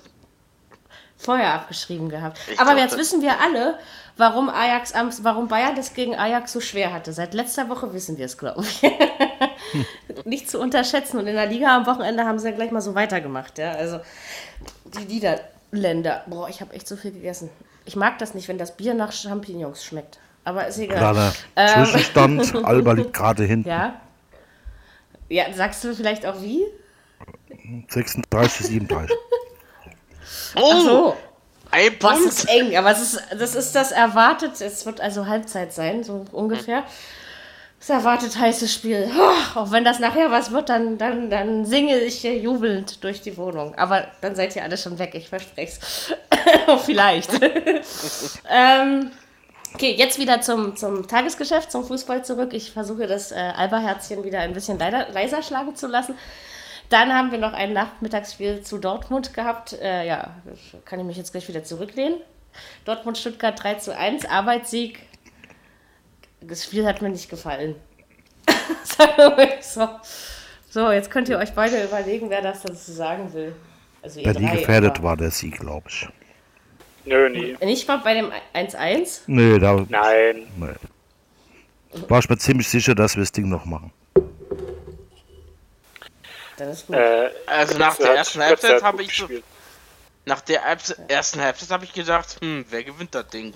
vorher abgeschrieben gehabt. Ich aber glaub, jetzt wissen wir alle, warum Ajax am, warum Bayern das gegen Ajax so schwer hatte. Seit letzter Woche wissen wir es, glaube ich. Nicht zu unterschätzen. Und in der Liga am Wochenende haben sie ja gleich mal so weitergemacht. Ja? Also die Niederländer. Boah, ich habe echt so viel gegessen. Ich mag das nicht, wenn das Bier nach Champignons schmeckt. Aber ist egal. Kleiner Ähm. Zwischenstand. Alba liegt gerade hinten. Ja. Ja, sagst du vielleicht auch wie? 36, 37. Oh, so. ein Punkt. ist eng, aber es ist, das ist das erwartet. Es wird also Halbzeit sein, so ungefähr. Das erwartet heißes Spiel. Oh, auch wenn das nachher was wird, dann, dann, dann singe ich hier jubelnd durch die Wohnung. Aber dann seid ihr alle schon weg, ich verspreche es. Vielleicht. ähm, okay, jetzt wieder zum, zum Tagesgeschäft, zum Fußball zurück. Ich versuche das äh, Alba-Herzchen wieder ein bisschen leider, leiser schlagen zu lassen. Dann haben wir noch ein Nachmittagsspiel zu Dortmund gehabt. Äh, ja, kann ich mich jetzt gleich wieder zurücklehnen. Dortmund-Stuttgart 3 zu 1, Arbeitssieg. Das Spiel hat mir nicht gefallen. Sagen wir mal so. So, jetzt könnt ihr euch beide überlegen, wer das dazu sagen will. Also ihr drei, gefährdet aber- war der Sieg, glaube ich. Nö, nie. Nicht mal bei dem 1-1. Nee, da Nein. nee. war ich mir ziemlich sicher, dass wir das Ding noch machen. Dann ist gut. Äh, Also nach der hat- Halbzeit hat ich so, nach der Halbze- ersten Halbzeit habe ich gedacht, hm, wer gewinnt das Ding?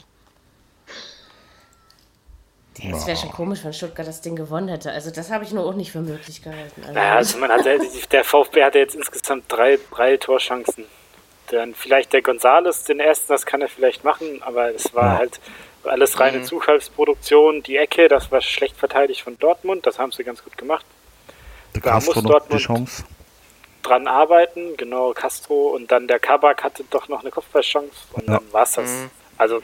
Es wäre schon komisch, wenn Stuttgart das Ding gewonnen hätte. Also das habe ich nur auch nicht für möglich gehalten. Also, Naja, also man hat der VfB hatte jetzt insgesamt drei, drei Torchancen. Dann vielleicht der Gonzales, den ersten, das kann er vielleicht machen, aber es war Ja. halt alles reine Mhm. Zufallsproduktion. Die Ecke, das war schlecht verteidigt von Dortmund, das haben sie ganz gut gemacht. Der Da Castro muss noch die Dortmund- Chance. Dran arbeiten, genau, Castro und dann der Kabak hatte doch noch eine Kopfballchance und Ja. dann war es das. Mhm. Also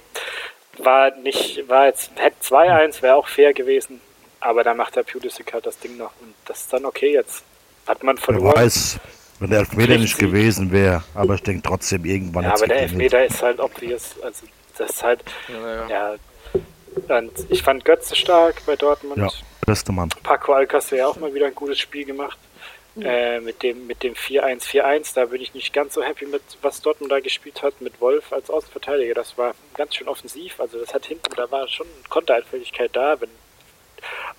war nicht, war jetzt, hätte 2-1, wäre auch fair gewesen, aber da macht der Pulisic halt das Ding noch und das ist dann okay jetzt. Hat man Wer verloren. weiß, wenn der Elfmeter nicht gewesen wäre. Aber ich denke trotzdem irgendwann. Ja, aber der. Elfmeter ist halt obvious. Also das ist halt, Ja, ja. ja. Und ich fand Götze stark bei Dortmund. Ja, beste Mann. Paco Alcacer ja auch mal wieder ein gutes Spiel gemacht. Äh, mit dem mit dem 4-1-4-1, da bin ich nicht ganz so happy mit, was Dortmund da gespielt hat, mit Wolf als Außenverteidiger. Das war ganz schön offensiv. Also das hat hinten, da war schon Kontereinfälligkeit da. Wenn,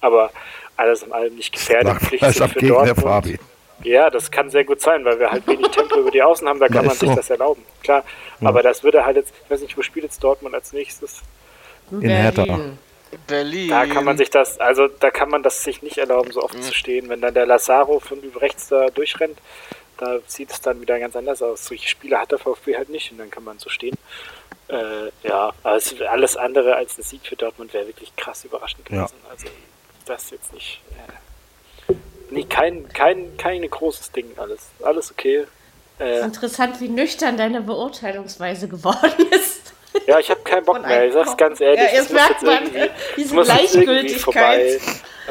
aber alles in allem nicht gefährdet. Lag Pflicht für Dortmund. Fabi. Ja, das kann sehr gut sein, weil wir halt wenig Tempo über die Außen haben, da kann Ja, man sich so. das erlauben. Klar, aber das würde halt jetzt, ich weiß nicht, wo spielt jetzt Dortmund als nächstes? in Hertha. Berlin. Da kann man sich das, also da kann man das sich nicht erlauben, so oft zu stehen. Wenn dann der Lazaro von über rechts da durchrennt, da sieht es dann wieder ganz anders aus. Solche Spiele hat der VfB halt nicht und dann kann man so stehen. Äh, ja, aber es, alles andere als ein Sieg für Dortmund wäre wirklich krass überraschend Ja. gewesen. Also das jetzt nicht. Äh, nee, kein, kein, kein großes Ding alles. Alles okay. Äh, Interessant, wie nüchtern deine Beurteilungsweise geworden ist. Ja, ich habe keinen Bock mehr. Ich sag's ganz ehrlich. Ja, jetzt merkt man, diese muss Gleichgültigkeit. vorbei.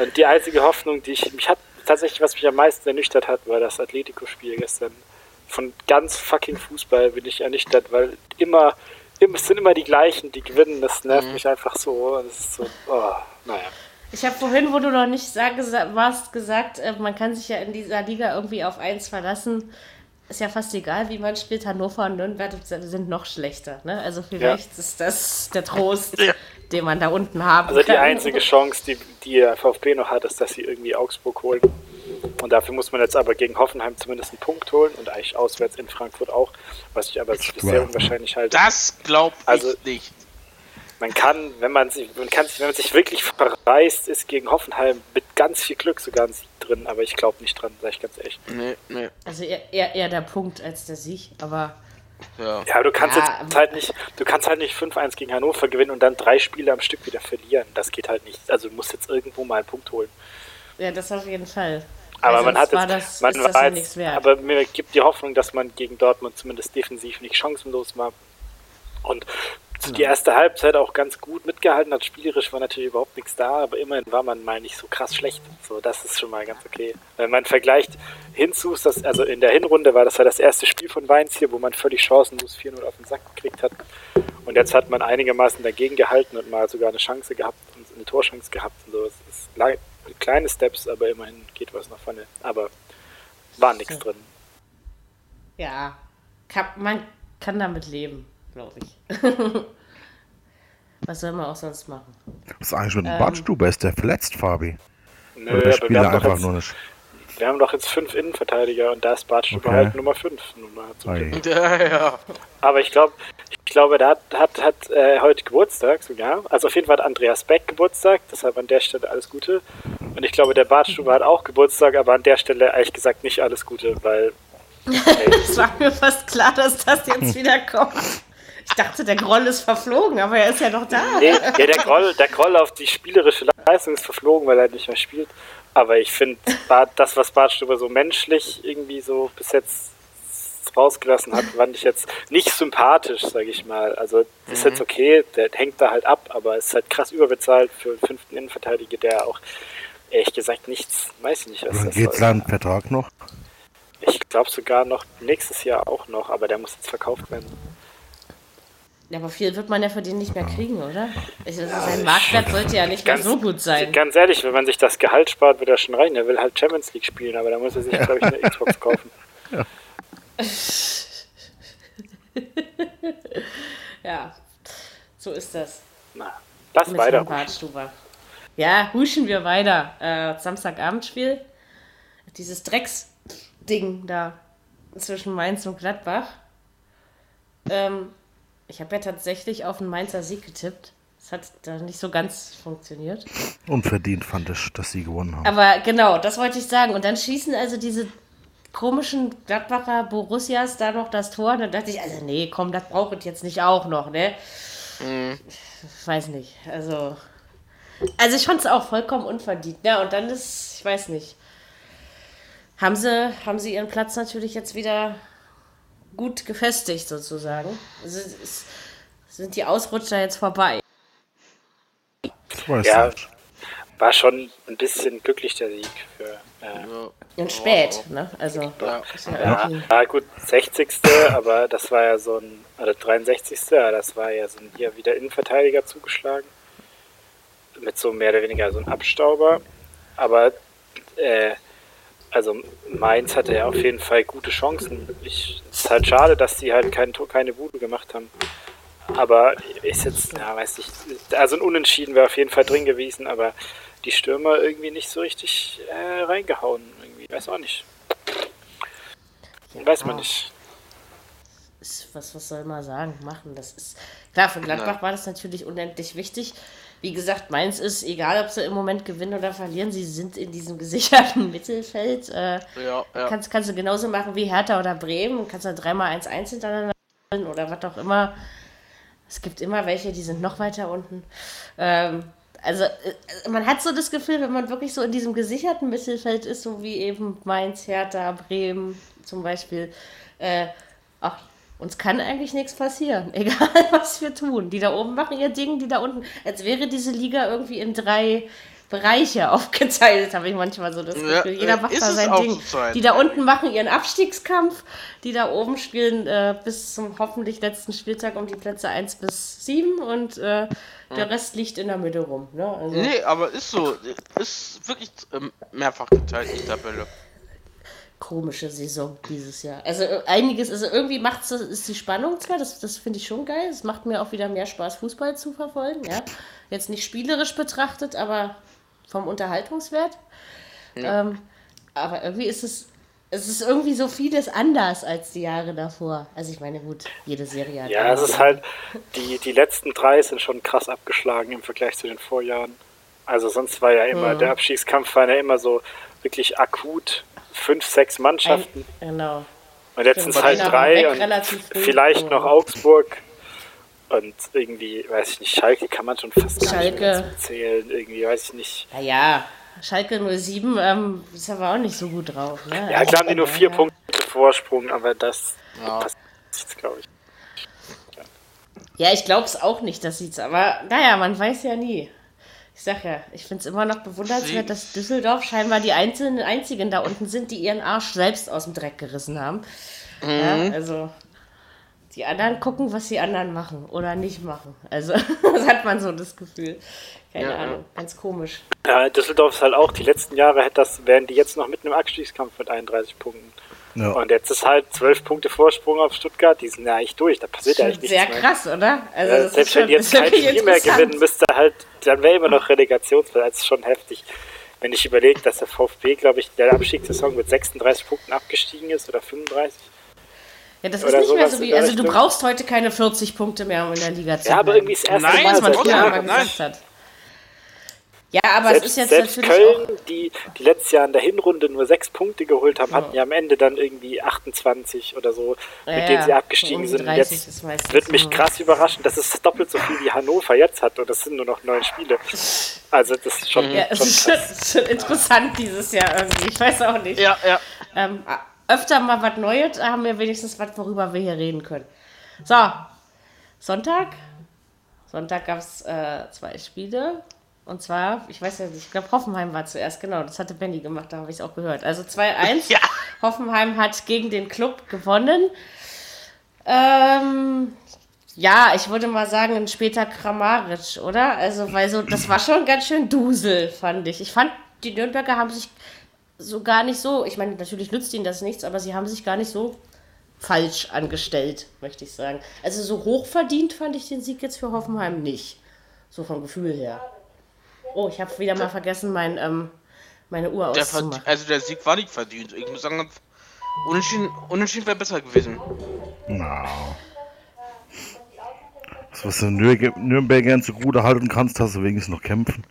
Und die einzige Hoffnung, die ich, mich hat tatsächlich, was mich am meisten ernüchtert hat, war das Atletico-Spiel gestern. Von ganz fucking Fußball bin ich ernüchtert, weil immer, immer es sind immer die gleichen, die gewinnen. Das nervt mich einfach so. Das ist so, oh, naja. Ich habe vorhin, wo du noch nicht sag, warst, gesagt, man kann sich ja in dieser Liga irgendwie auf eins verlassen. Ist ja fast egal, wie man spielt. Hannover und Nürnberg sind noch schlechter. Ne? Also vielleicht ist das der Trost, Ja. den man da unten haben Also die kann. einzige Chance, die, die der VfB noch hat, ist, dass sie irgendwie Augsburg holen. Und dafür muss man jetzt aber gegen Hoffenheim zumindest einen Punkt holen und eigentlich auswärts in Frankfurt auch, was ich aber für sehr Ja. unwahrscheinlich halte. Das glaub ich Also- nicht. Man kann, wenn man sich, man kann sich, wenn man sich wirklich verreist, ist gegen Hoffenheim mit ganz viel Glück sogar ein Sieg drin, aber ich glaube nicht dran, sag ich ganz ehrlich. Nee, nee. Also eher, eher, eher der Punkt als der Sieg. Aber Ja. Ja, aber du kannst Ja, jetzt halt nicht, du kannst halt nicht 5-1 gegen Hannover gewinnen und dann drei Spiele am Stück wieder verlieren. Das geht halt nicht. Also du musst jetzt irgendwo mal einen Punkt holen. ja, das auf jeden Fall. Aber Weil man hat jetzt, das, man war ja jetzt, nichts wert. aber mir gibt die Hoffnung, dass man gegen Dortmund zumindest defensiv nicht chancenlos war. Und die erste Halbzeit auch ganz gut mitgehalten hat. Spielerisch war natürlich überhaupt nichts da, aber immerhin war man mal nicht so krass schlecht. So, das ist schon mal ganz okay. Wenn man vergleicht hinzu, das, also in der Hinrunde war das ja das erste Spiel von Weins hier, wo man völlig chancenlos 4-0 auf den Sack gekriegt hat. Und jetzt hat man einigermaßen dagegen gehalten und mal sogar eine Chance gehabt und eine Torchance gehabt und so. Es ist kleine Steps, aber immerhin geht was nach vorne. Aber war nichts drin. Ja, kann, man kann damit leben, glaube ich. Was soll man auch sonst machen? Was ist eigentlich mit dem Ähm. Bartstuber? Ist der verletzt, Fabi? Nö, Oder der er doch einfach jetzt, nur nicht? wir haben doch jetzt fünf Innenverteidiger und da ist Bartstuber Okay. halt Nummer 5. Nummer zum Ei. Glück. Ja, ja. Aber ich glaube, ich glaube, der hat, hat, hat äh, heute Geburtstag sogar. Also auf jeden Fall hat Andreas Beck Geburtstag, deshalb an der Stelle alles Gute. Und ich glaube, der Bartstuber hat auch Geburtstag, aber an der Stelle ehrlich gesagt nicht alles Gute, weil Es war mir fast klar, dass das jetzt wieder kommt. Ich dachte, der Groll ist verflogen, aber er ist ja noch da. Nee, ja, der Groll, der Groll auf die spielerische Leistung ist verflogen, weil er nicht mehr spielt. Aber ich finde, das, was Bartstuber so menschlich irgendwie so bis jetzt rausgelassen hat, fand ich jetzt nicht sympathisch, sage ich mal. Also ist jetzt okay, der hängt da halt ab, aber ist halt krass überbezahlt für einen fünften Innenverteidiger, der auch ehrlich gesagt nichts, weiß ich nicht, was Wann das geht sein Vertrag noch? Ich glaube sogar noch nächstes Jahr auch noch, aber der muss jetzt verkauft werden. Ja, aber viel wird man ja für den nicht mehr kriegen, oder? Ich, also sein Marktwert sollte ja nicht mehr Ganz- so gut sein. Ganz ehrlich, wenn man sich das Gehalt spart, wird er schon rein. Er will halt Champions League spielen, aber da muss er sich, glaube ich, eine Xbox kaufen. Ja, so ist das. Na, lass Mit weiter. Bartstuber. Ja, huschen wir weiter. Äh, Samstagabendspiel. Dieses Drecksding da zwischen Mainz und Gladbach. Ähm, ich habe ja tatsächlich auf einen Mainzer Sieg getippt. Das hat da nicht so ganz funktioniert. Unverdient fand ich, dass sie gewonnen haben. Aber genau, das wollte ich sagen. Und dann schießen also diese komischen Gladbacher Borussias da noch das Tor. Und dann dachte ich, also nee, komm, das brauche ich jetzt nicht auch noch, ne? Ich weiß nicht. Also, also ich fand es auch vollkommen unverdient. Ja, und dann ist, ich weiß nicht. Haben sie, haben sie ihren Platz natürlich jetzt wieder gut gefestigt, sozusagen. Also, es ist, sind die Ausrutscher jetzt vorbei. Ich weiß Ja. nicht. War schon ein bisschen glücklich der Sieg für. Äh, Und spät, ne? Also, Ja. ja ja, gut, 60. aber das war ja so ein. Oder 63. Ja, das war ja so ein hier wieder Innenverteidiger zugeschlagen. Mit so mehr oder weniger so einem Abstauber. Aber äh, also Mainz hatte ja auf jeden Fall gute Chancen. Ich, es ist halt schade, dass die halt kein, keine Bude gemacht haben. Aber ist jetzt, ja, weiß nicht, also ein Unentschieden wäre auf jeden Fall drin gewesen, aber die Stürmer irgendwie nicht so richtig äh, reingehauen. Irgendwie, weiß auch nicht. Weiß man nicht. ist, was, was soll man sagen, machen? Das ist klar, für Gladbach Nein. war das natürlich unendlich wichtig. Wie gesagt, Mainz ist, egal ob sie im Moment gewinnen oder verlieren, sie sind in diesem gesicherten Mittelfeld. Äh, Ja, ja. kannst, kannst du genauso machen wie Hertha oder Bremen. Kannst du dreimal 1-1 hintereinander oder was auch immer. Es gibt immer welche, die sind noch weiter unten. Ähm, also äh, man hat so das Gefühl, wenn man wirklich so in diesem gesicherten Mittelfeld ist, so wie eben Mainz, Hertha, Bremen zum Beispiel, äh, ach, uns kann eigentlich nichts passieren, egal was wir tun. Die da oben machen ihr Ding, die da unten, als wäre diese Liga irgendwie in drei Bereiche aufgeteilt, habe ich manchmal so das Gefühl. Ja, Jeder äh, macht da sein Ding. zurzeit. Die da unten machen ihren Abstiegskampf, die da oben spielen äh, bis zum hoffentlich letzten Spieltag um die Plätze 1 bis 7 und äh, der Rest liegt in der Mitte rum. Ne? Also, Nee, aber ist so. Ist wirklich ähm, mehrfach geteilt, die Tabelle. Komische Saison dieses Jahr. Also äh, einiges, also irgendwie macht es, ist die Spannung zwar, das, das finde ich schon geil. Es macht mir auch wieder mehr Spaß, Fußball zu verfolgen. Ja? Jetzt nicht spielerisch betrachtet, aber vom Unterhaltungswert. Ähm, aber irgendwie ist es, es ist irgendwie so vieles anders als die Jahre davor. Also ich meine, gut, jede Serie hat. Ja, es ist halt, die, die letzten drei sind schon krass abgeschlagen im Vergleich zu den Vorjahren. Also sonst war ja immer, der Abstiegskampf war ja immer so wirklich akut. Fünf, sechs Ein, Mannschaften. genau. Und jetzt sind es halt drei und vielleicht noch. Augsburg. Und irgendwie, weiß ich nicht, Schalke kann man schon fast gar nicht mehr Schalke. zählen. Irgendwie, weiß ich nicht. Naja, Schalke 07 ähm, ist aber auch nicht so gut drauf. Ne? Ja, klar haben die nur vier Ja. Punkte Vorsprung, aber das Ja. passt nichts, glaube ich. Ja, ich glaube es auch nicht, dass sieht's, aber naja, man weiß ja nie. Ich sag ja, ich finde es immer noch bewundernswert, dass Düsseldorf scheinbar die einzelnen einzigen da unten sind, die ihren Arsch selbst aus dem Dreck gerissen haben. Ja, also die anderen gucken, was die anderen machen oder nicht machen. Also das hat man so das Gefühl. Keine Ja, Ahnung, ganz komisch. Ja, Düsseldorf ist halt auch, die letzten Jahre hätte das, wären die jetzt noch mit einem Abstiegskampf mit 31 Punkten. Ja. Und jetzt ist halt 12 Punkte Vorsprung auf Stuttgart, die sind ja eigentlich durch, da passiert ja eigentlich nichts sehr mehr. krass, oder? Also Ja, das selbst ist wenn die jetzt ist kein Spiel mehr gewinnen, müsste halt, dann wäre immer noch Relegationsplatz. Das ist schon heftig. Wenn ich überlege, dass der VfB, glaube ich, der Abstiegssaison mit 36 Punkten abgestiegen ist oder 35. Ja, das ist Oder nicht mehr so in wie, also du brauchst heute keine 40 Punkte mehr, um in der Liga zu Ja, aber bleiben. irgendwie das erste Nein, Mal was man das mal Jahren. nein. gesagt hat. Ja, aber Selbst, es ist jetzt selbst natürlich Köln, auch... die, die letztes Jahr in der Hinrunde nur sechs Punkte geholt haben, hatten ja am Ende dann irgendwie 28 oder so, mit Ja, denen sie abgestiegen sind. Und 30 Jetzt ist wird mich so. krass überraschen, dass es doppelt so viel wie Hannover jetzt hat und das sind nur noch neun Spiele. Also das ist schon, Ja, schon ist ist schon interessant dieses Jahr irgendwie. Ich weiß auch nicht. Ja, ja. Ähm, öfter mal was Neues, haben wir wenigstens was, worüber wir hier reden können. So, Sonntag. Sonntag gab es äh, zwei Spiele. Und zwar, ich weiß ja nicht, ich glaube, Hoffenheim war zuerst, genau, das hatte Benny gemacht, da habe ich es auch gehört. Also 2-1. Ja. Hoffenheim hat gegen den Club gewonnen. Ähm, ja, ich würde mal sagen, ein später Kramaric, oder? Also, weil so, das war schon ganz schön Dusel, fand ich. Ich fand, die Nürnberger haben sich so gar nicht so, ich meine, natürlich nützt ihnen das nichts, aber sie haben sich gar nicht so falsch angestellt, möchte ich sagen. Also so hoch verdient fand ich den Sieg jetzt für Hoffenheim nicht. So vom Gefühl her. Oh, ich habe wieder mal vergessen, mein, ähm, meine Uhr Der auszumachen. also der Sieg war nicht verdient. Ich muss sagen, Unentschieden, Unentschieden wäre besser gewesen. Na. Das, was du Nür Nürnbergern zugute halten kannst, hast du wenigstens noch kämpfen.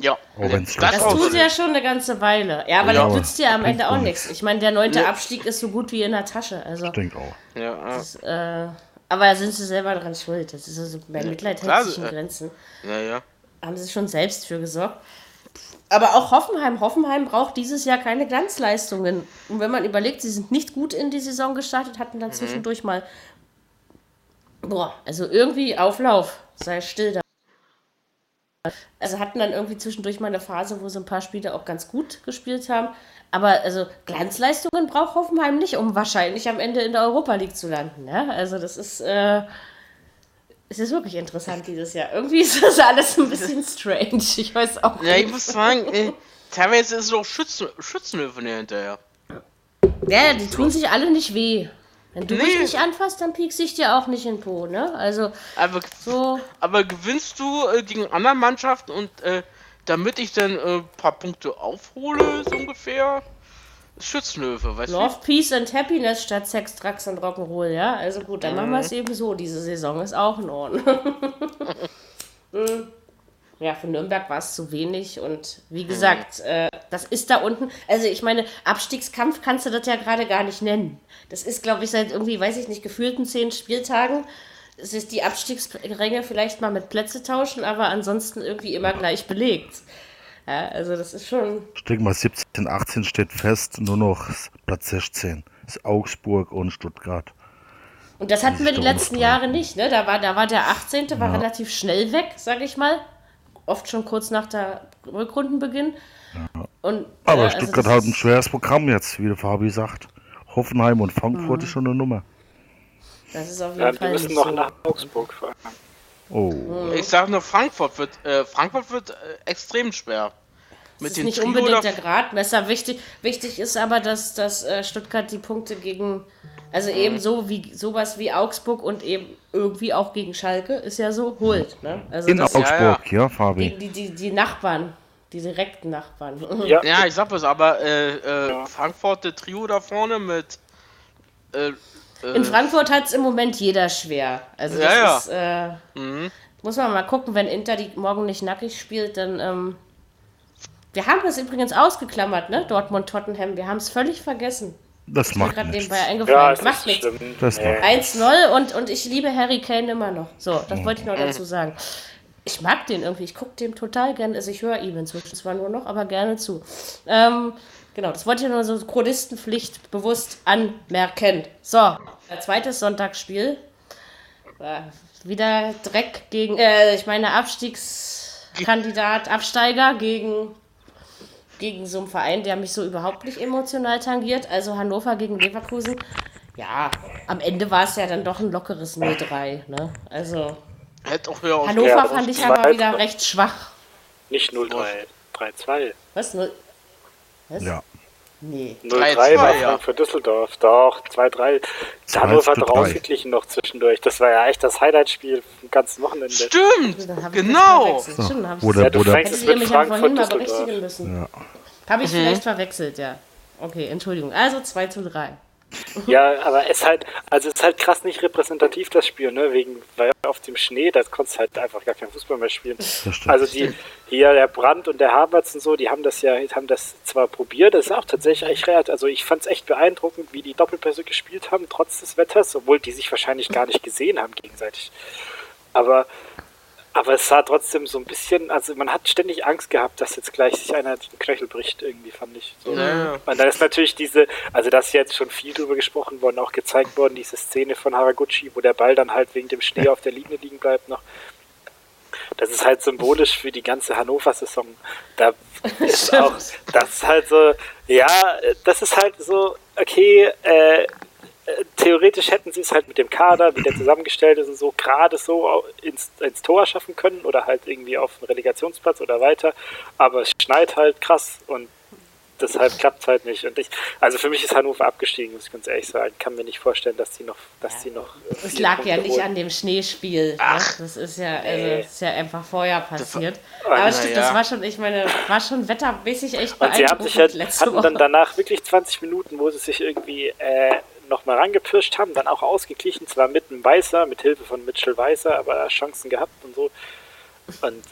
Ja. Oh, wenn's das Das so. sie ja schon eine ganze Weile. Ja, aber Ja, das aber nützt ja am Ende auch nichts. Ich meine, der neunte Abstieg ist so gut wie in der Tasche. Also, Ich denke auch. Ja, ja. äh, aber da sind sie selber dran schuld. Das ist also, mein Mitleid hält sich in äh, Grenzen. ja, ja. Haben sie schon selbst für gesorgt. Aber auch Hoffenheim. Hoffenheim braucht dieses Jahr keine Glanzleistungen. Und wenn man überlegt, sie sind nicht gut in die Saison gestartet, hatten Mhm. dann zwischendurch mal. Boah, also irgendwie Auflauf. Sei still da. Also hatten dann irgendwie zwischendurch mal eine Phase, wo sie ein paar Spiele auch ganz gut gespielt haben. Aber also Glanzleistungen braucht Hoffenheim nicht, um wahrscheinlich am Ende in der Europa League zu landen. Ne? Also das ist, äh, es ist wirklich interessant dieses Jahr. Irgendwie ist das alles ein bisschen strange. Ich weiß auch Ja, ich nicht. muss sagen, äh, teilweise ist es auch Schützen, Schützenhöfe hinterher. Ja, die tun sich alle nicht weh. Wenn du mich Nee. nicht anfasst, dann piekst ich dir auch nicht in den Po, ne? Also Aber, so, aber gewinnst du äh, gegen andere Mannschaften und äh, damit ich dann ein äh, paar Punkte aufhole, so ungefähr, Schützenhöfe, weißt Love, Peace and Happiness statt Sex, Drugs und Rock'n'Roll, ja? Also gut, dann machen wir es eben so. Diese Saison ist auch in Ordnung. Mm. ja, für Nürnberg war es zu wenig und wie gesagt, äh, das ist da unten. Also ich meine, Abstiegskampf kannst du das ja gerade gar nicht nennen. Das ist, glaube ich, seit irgendwie, weiß ich nicht, gefühlten zehn Spieltagen. Es ist die Abstiegsränge vielleicht mal mit Plätze tauschen, aber ansonsten irgendwie immer gleich belegt. Ja, also das ist schon. Ich denke mal 17, 18 steht fest, nur noch Platz 16. Ist Augsburg und Stuttgart. Und das hatten wir die letzten. Jahre nicht, ne? Da war, da war der 18. war relativ schnell weg, sag ich mal. Oft schon kurz nach der Rückrundenbeginn. Und, Aber äh, also Stuttgart das hat ein schweres Programm jetzt, wie der Fabi sagt. Hoffenheim und Frankfurt ist schon eine Nummer. Das ist auf jeden Ja, Fall müssen nicht noch so. nach Augsburg fahren. Oh. Ich sag nur, Frankfurt wird, äh, Frankfurt wird äh, extrem schwer. Das ist nicht unbedingt der Gradmesser. Wichtig, wichtig ist aber, dass, dass äh, Stuttgart die Punkte gegen, also eben so wie sowas wie Augsburg und eben irgendwie auch gegen Schalke, ist ja so, holt. Ne? Also In das, Augsburg, ja, Fabi. die, die, die, die Nachbarn, die direkten Nachbarn. Ja, Ja, ich sag was, aber äh, äh, Frankfurt, der Trio da vorne mit. Äh, In Frankfurt hat es im Moment jeder schwer. Also das Ja, ja. ist, äh, Mhm. muss man mal gucken, wenn Inter die morgen nicht nackig spielt, dann, ähm, wir haben das übrigens ausgeklammert, ne? Dortmund, Tottenham, wir haben es völlig vergessen. Das mir macht gerade nichts. ja, eingefallen. es Macht nichts. Das Nee. macht- 1-0 und, und ich liebe Harry Kane immer noch. So, das wollte ich noch dazu sagen. Ich mag den irgendwie, ich gucke dem total gerne, also ich höre ihm inzwischen zwar nur noch, aber gerne zu. Ähm, genau, das wollte ich nur so Chronistenpflicht bewusst anmerken. So, zweites Sonntagsspiel. äh, wieder Dreck gegen, äh, ich meine Abstiegskandidat, Absteiger gegen, gegen so einen Verein, der mich so überhaupt nicht emotional tangiert. Also Hannover gegen Leverkusen. Ja, am Ende war es ja dann doch ein lockeres 0-3. Ne? Also Hätte auch höher Hannover Ja, fand und ich aber wieder recht schwach. Nicht 0-3, 3-2. Was? Null? Was? Ja. Nee. 0-3 3-2, war ja. Frankfurt Düsseldorf. Doch, 2-3. Hannover hat 2-3. doch ausgeglichen noch zwischendurch. Das war ja echt das Highlight-Spiel vom ganzen Wochenende. Stimmt! Das Genau! Stimmt, ich Oder- Ja, du oder- Hättet ihr mit mich ja vorhin mal berichtigen müssen. Ja. Habe ich vielleicht verwechselt, ja. Okay, Entschuldigung. Also 2 zu 3. Ja, aber es ist halt, also es ist halt krass nicht repräsentativ, das Spiel, ne? Wegen, weil auf dem Schnee, da konntest du halt einfach gar kein Fußball mehr spielen. Also die, hier der Brandt und der Havertz und so, die haben das ja, haben das zwar probiert, das ist auch tatsächlich echt relativ, also ich fand es echt beeindruckend, wie die Doppelpässe gespielt haben, trotz des Wetters, obwohl die sich wahrscheinlich gar nicht gesehen haben gegenseitig. Aber, aber es sah trotzdem so ein bisschen, also man hat ständig Angst gehabt, dass jetzt gleich sich einer den Knöchel bricht, irgendwie fand ich. So. Ja. Und da ist natürlich diese, also da ist jetzt schon viel drüber gesprochen worden, auch gezeigt worden, diese Szene von Haraguchi, wo der Ball dann halt wegen dem Schnee auf der Linie liegen bleibt noch. Das ist halt symbolisch für die ganze Hannover-Saison. Da ist auch, das ist halt so, ja, das ist halt so, okay, äh, theoretisch hätten sie es halt mit dem Kader, wie der zusammengestellt ist und so, gerade so ins, ins Tor schaffen können oder halt irgendwie auf den Relegationsplatz oder weiter. Aber es schneit halt krass und deshalb klappt es halt nicht. Und ich, also für mich ist Hannover abgestiegen, muss ich ganz ehrlich sagen. Ich kann mir nicht vorstellen, dass die noch, dass die noch. äh, Es lag Punkte ja nicht holen. an dem Schneespiel. Ach. Ne? Das ist ja, also, Nee. das ist ja einfach vorher passiert. war- Aber na stimmt, ja. das war schon, ich meine, war schon wettermäßig echt Und sie haben sich halt, hatten dann danach wirklich 20 Minuten, wo sie sich irgendwie äh, nochmal rangepirscht haben, dann auch ausgeglichen, zwar mit einem Weißer, mit Hilfe von Mitchell Weißer, aber Chancen gehabt und so. Und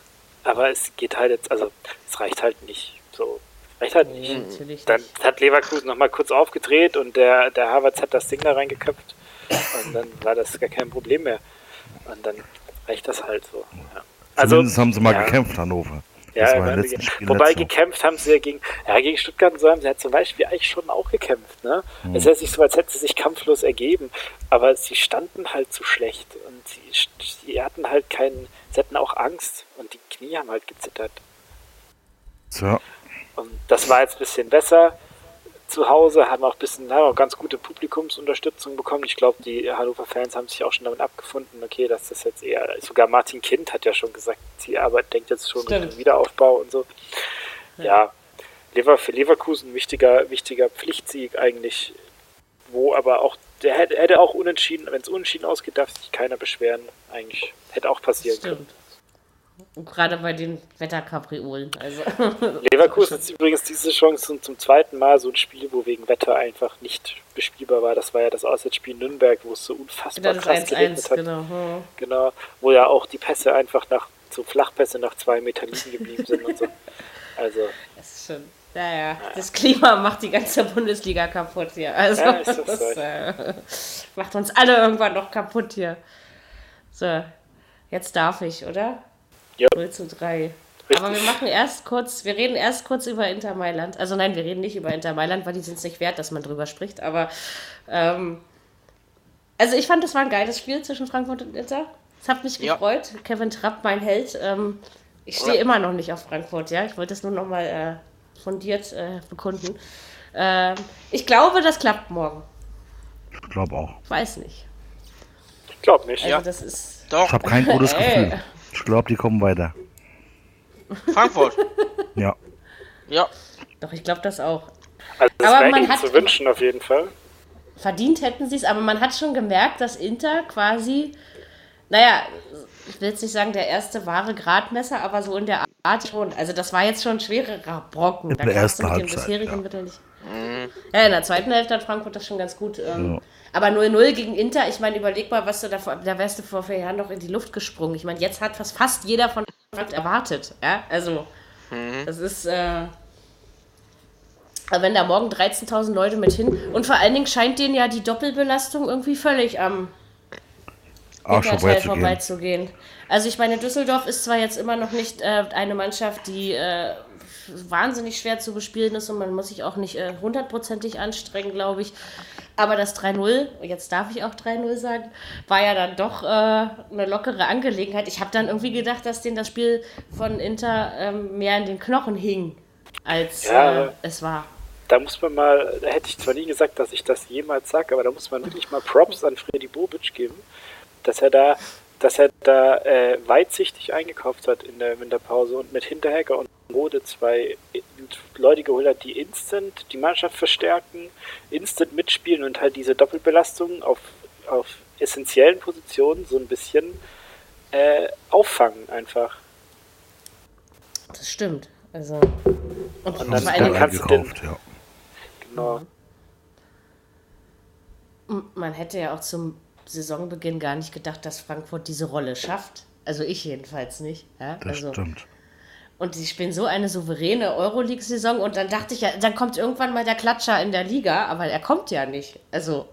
aber es geht halt jetzt, also es reicht halt nicht. So, reicht halt nicht. Nee, Dann nicht. hat Leverkusen nochmal kurz aufgedreht und der, der Havertz hat das Ding da reingeköpft. Und dann war das gar kein Problem mehr. Und dann reicht das halt so. Ja. Also, Zumindest haben sie mal ja. gekämpft, Hannover. Ja, Wobei so. gekämpft haben sie ja gegen, ja, gegen Stuttgart und so haben sie ja zum Beispiel eigentlich schon auch gekämpft. Ne? Hm. Es ist nicht so, als hätten sie sich kampflos ergeben, aber sie standen halt zu schlecht und sie, sie hatten halt keinen, sie hatten auch Angst und die Knie haben halt gezittert. So, Und das war jetzt ein bisschen besser. Zu Hause haben auch ein bisschen, haben auch ganz gute Publikumsunterstützung bekommen. Ich glaube, die Hannover-Fans haben sich auch schon damit abgefunden, okay, dass das jetzt eher, sogar Martin Kind hat ja schon gesagt, sie arbeitet, denkt jetzt schon Stimmt. mit dem Wiederaufbau und so. Ja, Lever, für Leverkusen wichtiger, wichtiger Pflichtsieg eigentlich, wo aber auch, der hätte, hätte auch unentschieden, wenn es unentschieden ausgeht, darf sich keiner beschweren. Eigentlich hätte auch passieren können. Stimmt. Und gerade bei den Wetterkapriolen. Also, Leverkusen hat übrigens diese Chance zum, zum zweiten Mal so ein Spiel, wo wegen Wetter einfach nicht bespielbar war. Das war ja das Auswärtsspiel Nürnberg, wo es so unfassbar das krass geregnet 1-1, hat. genau. Hm. Genau, wo ja auch die Pässe einfach nach, so Flachpässe nach zwei Metern liegen geblieben sind und so. Also, Das ist schon. Ja, ja. Das Klima macht die ganze Bundesliga kaputt hier. Also, Ja, ist das das äh, macht uns alle irgendwann noch kaputt hier. So, jetzt darf ich, oder? Ja. 0 zu 3. Richtig. Aber wir machen erst kurz, wir reden erst kurz über Inter Mailand. Also nein, wir reden nicht über Inter Mailand, weil die sind es nicht wert, dass man drüber spricht. Aber ähm, also ich fand, das war ein geiles Spiel zwischen Frankfurt und Inter. Es hat mich Ja. gefreut. Kevin Trapp, mein Held. Ähm, ich stehe immer noch nicht auf Frankfurt, ja. Ich wollte es nur noch mal äh, fundiert äh, bekunden. Ähm, ich glaube, das klappt morgen. ich glaube auch. Weiß nicht. Ich glaube nicht. Also Ja. das ist. Doch, Ich habe kein gutes Ey. Gefühl. Ich glaube, die kommen weiter. Frankfurt. Ja. Ja. Doch, ich glaube das auch. Also, das Aber man hat- zu wünschen auf jeden Fall. verdient hätten sie es, aber man hat schon gemerkt, dass Inter quasi, naja, ich will jetzt nicht sagen, der erste wahre Gradmesser, aber so in der Art schon. Also das war jetzt schon ein schwererer Brocken. In Da der ersten Halbzeit, ja. Nicht. Ja, in der zweiten Hälfte hat Frankfurt das schon ganz gut. Ähm, Ja. Aber 0-0 gegen Inter, ich meine, überleg mal, was du da, vor- da wärst du vor vier Jahren noch in die Luft gesprungen. Ich meine, jetzt hat fast, fast jeder von erwartet. Ja, also, das ist. Äh, aber wenn da morgen 13.000 Leute mit hin und vor allen Dingen scheint denen ja die Doppelbelastung irgendwie völlig am Hinterteil vorbeizugehen. Also ich meine, Düsseldorf ist zwar jetzt immer noch nicht äh, eine Mannschaft, die äh, wahnsinnig schwer zu bespielen ist und man muss sich auch nicht äh, hundertprozentig anstrengen, glaube ich. Aber das 3-0, jetzt darf ich auch 3-0 sagen, war ja dann doch äh, eine lockere Angelegenheit. Ich habe dann irgendwie gedacht, dass denen das Spiel von Inter ähm, mehr in den Knochen hing, als Ja. äh, es war. Da muss man mal, da hätte ich zwar nie gesagt, dass ich das jemals sage, aber da muss man wirklich mal Props an Freddy Bobic geben, dass er da, dass er da äh, weitsichtig eingekauft hat in der Winterpause und mit Hinterhacker und Rode zwei Leute geholt hat, die instant die Mannschaft verstärken, instant mitspielen und halt diese Doppelbelastung auf, auf essentiellen Positionen so ein bisschen äh, auffangen einfach. Das stimmt. Also, und, Und dann Dingen, kannst du den- ja. Genau. man hätte ja auch zum Saisonbeginn gar nicht gedacht, dass Frankfurt diese Rolle schafft. Also ich jedenfalls nicht. Ja? Das also, stimmt. Und sie spielen so eine souveräne Euroleague-Saison und dann dachte ich ja, dann kommt irgendwann mal der Klatscher in der Liga, aber er kommt ja nicht. Also,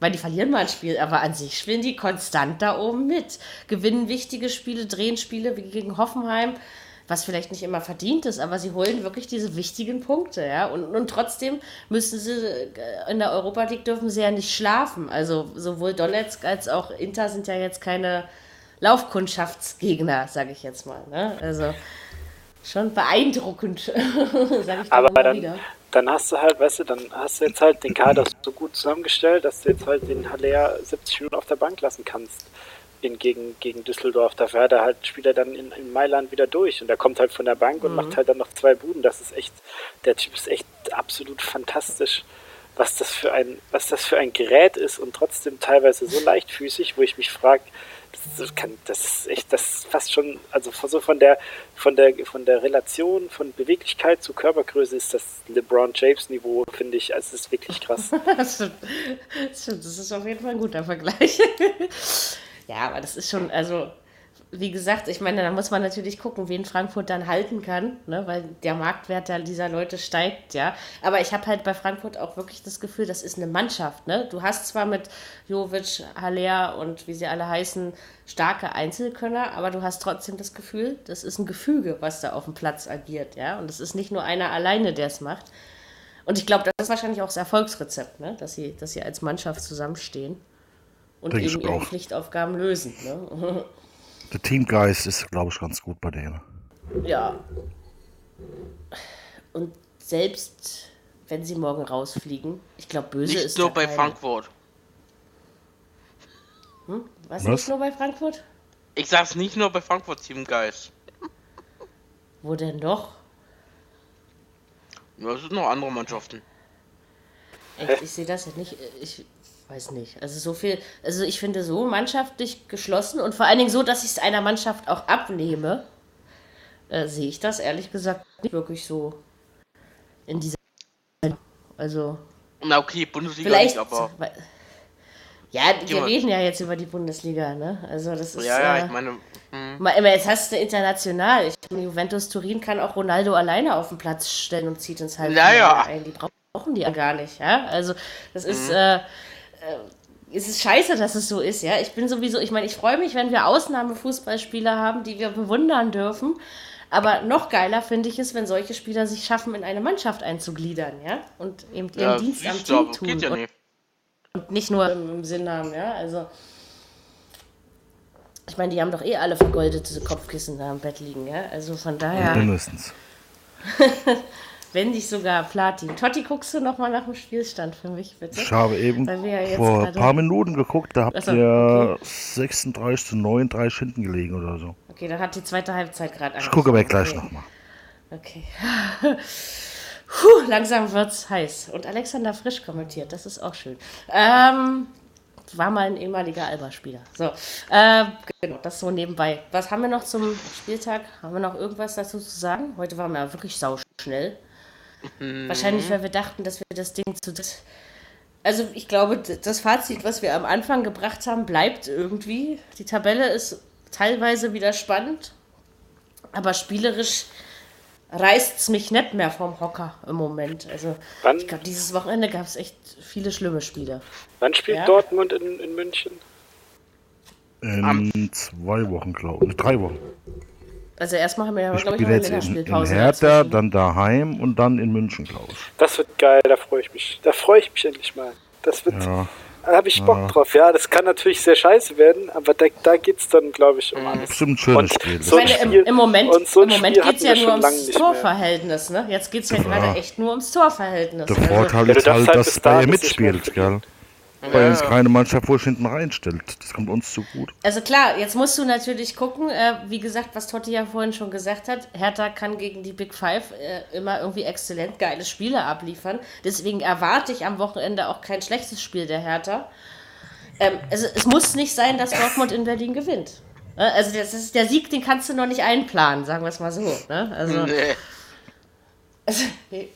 weil die verlieren mal ein Spiel, aber an sich spielen die konstant da oben mit. Gewinnen wichtige Spiele, drehen Spiele wie gegen Hoffenheim, was vielleicht nicht immer verdient ist, aber sie holen wirklich diese wichtigen Punkte, ja. Und, und trotzdem müssen sie, äh, in der Europa League dürfen sie ja nicht schlafen. Also sowohl Donetsk als auch Inter sind ja jetzt keine Laufkundschaftsgegner, sage ich jetzt mal. Ne? Also schon beeindruckend, sage ich Aber dann, wieder. dann hast du halt, weißt du, dann hast du jetzt halt den Kader so gut zusammengestellt, dass du jetzt halt den Haller 70 Minuten auf der Bank lassen kannst in, gegen, gegen Düsseldorf. Dafür hat er halt, spielt er dann in, in Mailand wieder durch und er kommt halt von der Bank und macht halt dann noch zwei Buden. Das ist echt, der Typ ist echt absolut fantastisch. Was das für ein, was das für ein Gerät ist und trotzdem teilweise so leichtfüßig, wo ich mich frage, das, kann, das ist echt, das ist fast schon, also so von der, von der, von der Relation von Beweglichkeit zu Körpergröße ist das LeBron James Niveau, finde ich, also es ist wirklich krass. Das stimmt. Das stimmt, das ist auf jeden Fall ein guter Vergleich. Ja, aber das ist schon, also, wie gesagt, ich meine, da muss man natürlich gucken, wen Frankfurt dann halten kann, ne? weil der Marktwert dieser Leute steigt, ja. Aber ich habe halt bei Frankfurt auch wirklich das Gefühl, das ist eine Mannschaft, ne? Du hast zwar mit Jovic, Haller und wie sie alle heißen, starke Einzelkönner, aber du hast trotzdem das Gefühl, das ist ein Gefüge, was da auf dem Platz agiert, ja. Und es ist nicht nur einer alleine, der es macht. Und ich glaube, das ist wahrscheinlich auch das Erfolgsrezept, ne? dass, sie, dass sie als Mannschaft zusammenstehen und Denke eben ihre auch. Pflichtaufgaben lösen. Ne? Der Teamgeist ist, glaube ich, ganz gut bei denen. ja. Und selbst wenn sie morgen rausfliegen, ich glaube, böse Nicht ist nur bei keiner. Frankfurt. Was, Was? nicht nur bei Frankfurt? Ich sag's nicht nur bei Frankfurt Teamgeist. Wo denn doch? Ja, es sind noch andere Mannschaften. Echt, ich sehe das ja nicht. Ich weiß nicht. Also so viel, also ich finde so mannschaftlich geschlossen und vor allen Dingen so, dass ich es einer Mannschaft auch abnehme, äh, sehe ich das ehrlich gesagt nicht wirklich so in dieser. Also Na okay, Bundesliga vielleicht. nicht, aber. ja, wir mal. reden ja jetzt über die Bundesliga, ne? Also das ist. Ja, ja, äh, ich meine. Hm, mal, immer, jetzt hast du international. Ich meine, Juventus Turin kann auch Ronaldo alleine auf den Platz stellen und zieht ins Halbfinale Ja, ja. ein. Die brauchen die ja gar nicht, ja. Also das ist, äh, äh, es ist scheiße, dass es so ist, ja. Ich bin sowieso, ich meine, ich freue mich, wenn wir Ausnahmefußballspieler haben, die wir bewundern dürfen. Aber noch geiler finde ich es, wenn solche Spieler sich schaffen, in eine Mannschaft einzugliedern, ja. Und eben ihren ja, Dienst am Team tun. geht ja und, nicht. und nicht nur im, im Sinn haben, ja. Also. Ich meine, die haben doch eh alle vergoldete Kopfkissen da im Bett liegen, ja. Also von daher, Mindestens. wenn nicht sogar Platin. Totti, guckst du noch mal nach dem Spielstand für mich, bitte? Ich habe eben ja vor ein paar Minuten geguckt, da habt ihr 36 zu 39 hinten gelegen oder so. Okay, dann hat die zweite Halbzeit gerade Ich gucke aber gleich okay. nochmal. Okay. Puh, langsam wird's heiß. Und Alexander Frisch kommentiert, das ist auch schön. Ähm, war mal ein ehemaliger Alba-Spieler. So, ähm, genau, das so nebenbei. Was haben wir noch zum Spieltag? Haben wir noch irgendwas dazu zu sagen? Heute waren wir ja wirklich sauschnell. Wahrscheinlich, weil wir dachten, dass wir das Ding zu. dritt- Also, ich glaube, das Fazit, was wir am Anfang gebracht haben, bleibt irgendwie. Die Tabelle ist teilweise wieder spannend, aber spielerisch reißt es mich nicht mehr vom Hocker im Moment. Also, Wann- ich glaube, dieses Wochenende gab es echt viele schlimme Spiele. Wann spielt Ja. Dortmund in, in München? In zwei Wochen, glaube ich. Drei Wochen. Also, erstmal haben wir ja, Ich glaube ich, eine jetzt in, in Länderspielpause. Hertha, dazwischen. dann daheim und dann in München, glaube ich. Das wird geil, da freue ich mich. Da freue ich mich endlich mal. Das wird, Ja. da habe ich Bock Ja. drauf. Ja, das kann natürlich sehr scheiße werden, aber da, da geht es dann, glaube ich, Mhm. um alles. Bestimmt ein schönes Und Spiel. so ein meine, im, Spiel- im Moment, so im Moment geht es ja nur ums. Torverhältnis. Ne? Jetzt geht es ja gerade echt nur ums Torverhältnis. Der Also, Vorteil Ja, du ist halt, halt dass Bayern mitspielt, gell? Bayern ist keine Mannschaft, wo sich hinten reinstellt. Das kommt uns zu gut. also klar, jetzt musst du natürlich gucken, äh, wie gesagt, was Totti ja vorhin schon gesagt hat, Hertha kann gegen die Big Five äh, immer irgendwie exzellent geile Spiele abliefern. Deswegen erwarte ich am Wochenende auch kein schlechtes Spiel der Hertha. Ähm, also es muss nicht sein, dass Dortmund in Berlin gewinnt. Ne? Also das ist der Sieg, den kannst du noch nicht einplanen, sagen wir es mal so. Ne? Also, Nee. Also,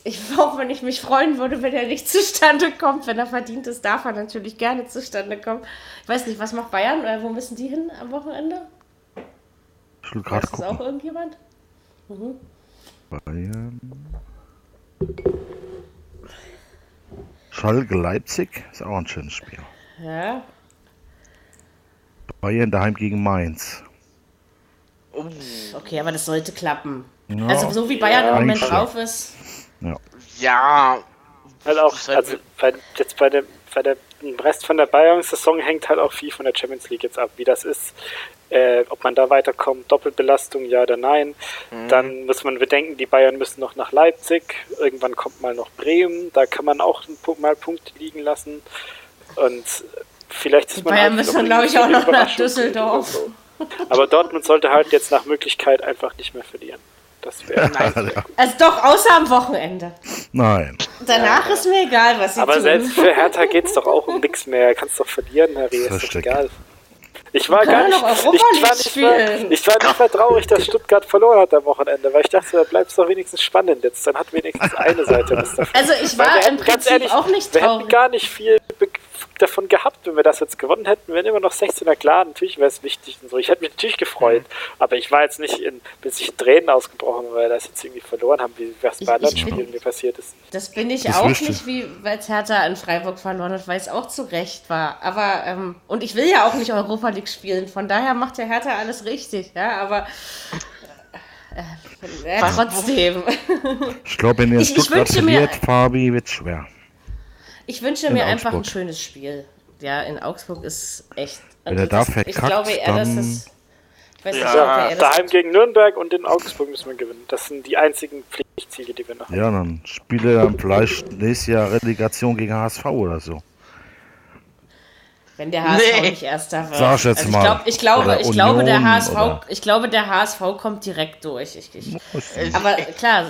ich, auch wenn ich mich freuen würde, wenn er nicht zustande kommt, wenn er verdient ist, darf er natürlich gerne zustande kommen. Ich weiß nicht, was macht Bayern? Oder wo müssen die hin am Wochenende? Ich will gerade Weiß das auch gucken. irgendjemand? Bayern. Schalke Leipzig ist auch ein schönes Spiel. Ja. Bayern daheim gegen Mainz. Okay, aber das sollte klappen. Ja, Also so wie Bayern im Moment drauf ist. Ja, Halt auch, Das ist halt also bei, jetzt bei dem, bei der im Rest von der Bayern-Saison hängt halt auch viel von der Champions League jetzt ab, wie das ist, äh, ob man da weiterkommt, Doppelbelastung, ja oder nein. Mhm. Dann muss man bedenken, die Bayern müssen noch nach Leipzig, irgendwann kommt mal noch Bremen, da kann man auch mal Punkte liegen lassen. Und vielleicht ist man Bayern halt müssen, glaube ich, auch noch nach Düsseldorf. so. Aber Dortmund sollte halt jetzt nach Möglichkeit einfach nicht mehr verlieren. Das wäre Also doch, außer am Wochenende. Nein. Danach ist mir egal, was sie Aber tun. selbst für Hertha geht es doch auch um nichts mehr. Kannst doch verlieren, Harry. Ist doch egal. Ich war gar nicht, ich war nicht, mehr, ich war nicht mehr traurig, dass Stuttgart verloren hat am Wochenende, weil ich dachte, da bleibt es doch wenigstens spannend jetzt. Dann hat wenigstens eine Seite was davon. Also ich war im Prinzip ehrlich, auch nicht wir hätten traurig. gar nicht viel davon gehabt, wenn wir das jetzt gewonnen hätten. Wir wären immer noch 16er, klar, natürlich wäre es wichtig und so. Ich hätte mich natürlich gefreut, aber ich war jetzt nicht in, bis ich in Tränen ausgebrochen, weil wir das jetzt irgendwie verloren haben, wie was Ich- bei anderen ich bin- Spielen mir passiert ist. Das bin ich Das auch richtig. nicht, wie weil Hertha in Freiburg verloren hat, weil es auch zu Recht war. Aber, ähm, und ich will ja auch nicht Europa League spielen, von daher macht der Hertha alles richtig, ja, aber äh, äh, trotzdem. Ich glaube, wenn ihr Stuttgart verliert, Fabi, wird schwer. Ich wünsche mir einfach ein schönes Spiel. Ja, in Augsburg ist echt. Wenn er da das, ich verkackt, glaube eher, dass dann- es. Ich weiß nicht, Ja, ob er Daheim gegen Nürnberg und in Augsburg müssen wir gewinnen. Das sind die einzigen Pflichtziele, die wir noch haben. Ja, dann spiele er dann vielleicht nächstes Jahr Relegation gegen HSV oder so. Wenn der HSV Nee. nicht erster wird. Sag ich jetzt also mal. ich, glaub, ich glaube, ich glaube, der HSV, oder- ich glaube, der HSV kommt direkt durch. Ich, ich, aber klar,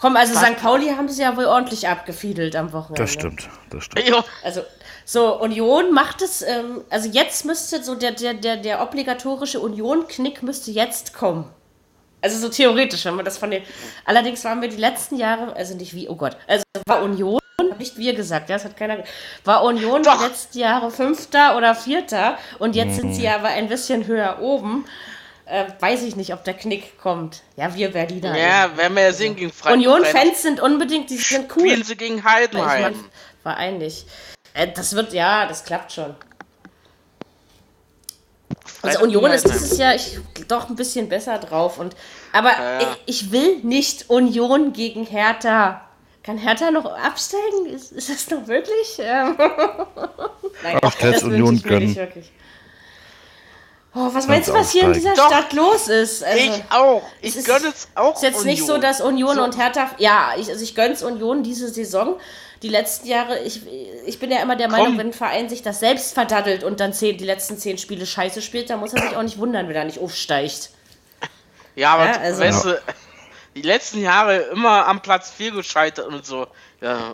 komm, also St. Pauli haben sie ja wohl ordentlich abgefiedelt am Wochenende. Das stimmt, das stimmt. jo, Also, so, Union macht es, ähm, also jetzt müsste so der, der, der, der obligatorische Union-Knick müsste jetzt kommen. Also so theoretisch, wenn man das von den. Allerdings waren wir die letzten Jahre, also nicht wie, oh Gott, also war Union, nicht wir gesagt, ja, das hat keiner. War Union Doch. die letzten Jahre Fünfter oder Vierter und jetzt sind Mhm. sie aber ein bisschen höher oben. Äh, weiß ich nicht, ob der Knick kommt. Ja, wir Berliner. ja, werden wir ja sehen gegen Freiburg. Union-Fans sind unbedingt, die sind cool. Spielen sie gegen Ich mein, Heidenheim. Verein nicht. Äh, das wird, ja, das klappt schon. Also Union ist dieses Jahr ich, doch ein bisschen besser drauf. Und, aber Ja, ja. Ich, ich will nicht Union gegen Hertha. Kann Hertha noch absteigen? Ist, ist das noch möglich? Ähm, Nein, Ach, ich hätt's wünsch Union ich mir nicht gönnen. Oh, was meinst du, was hier in dieser aufsteigen. Stadt los ist? Also, ich auch. Ich ist- gönne es auch. ist jetzt nicht so, Union. dass Union So. und Hertha. Ja, ich, also ich gönn's Union diese Saison. Die letzten Jahre, ich, ich bin ja immer der Meinung, Komm. wenn ein Verein sich das selbst verdaddelt und dann zehn, die letzten zehn Spiele scheiße spielt, dann muss er sich auch nicht wundern, wenn er nicht aufsteigt. Ja, aber Ja, also- weißt du, die letzten Jahre immer am Platz 4 gescheitert und so. Ja,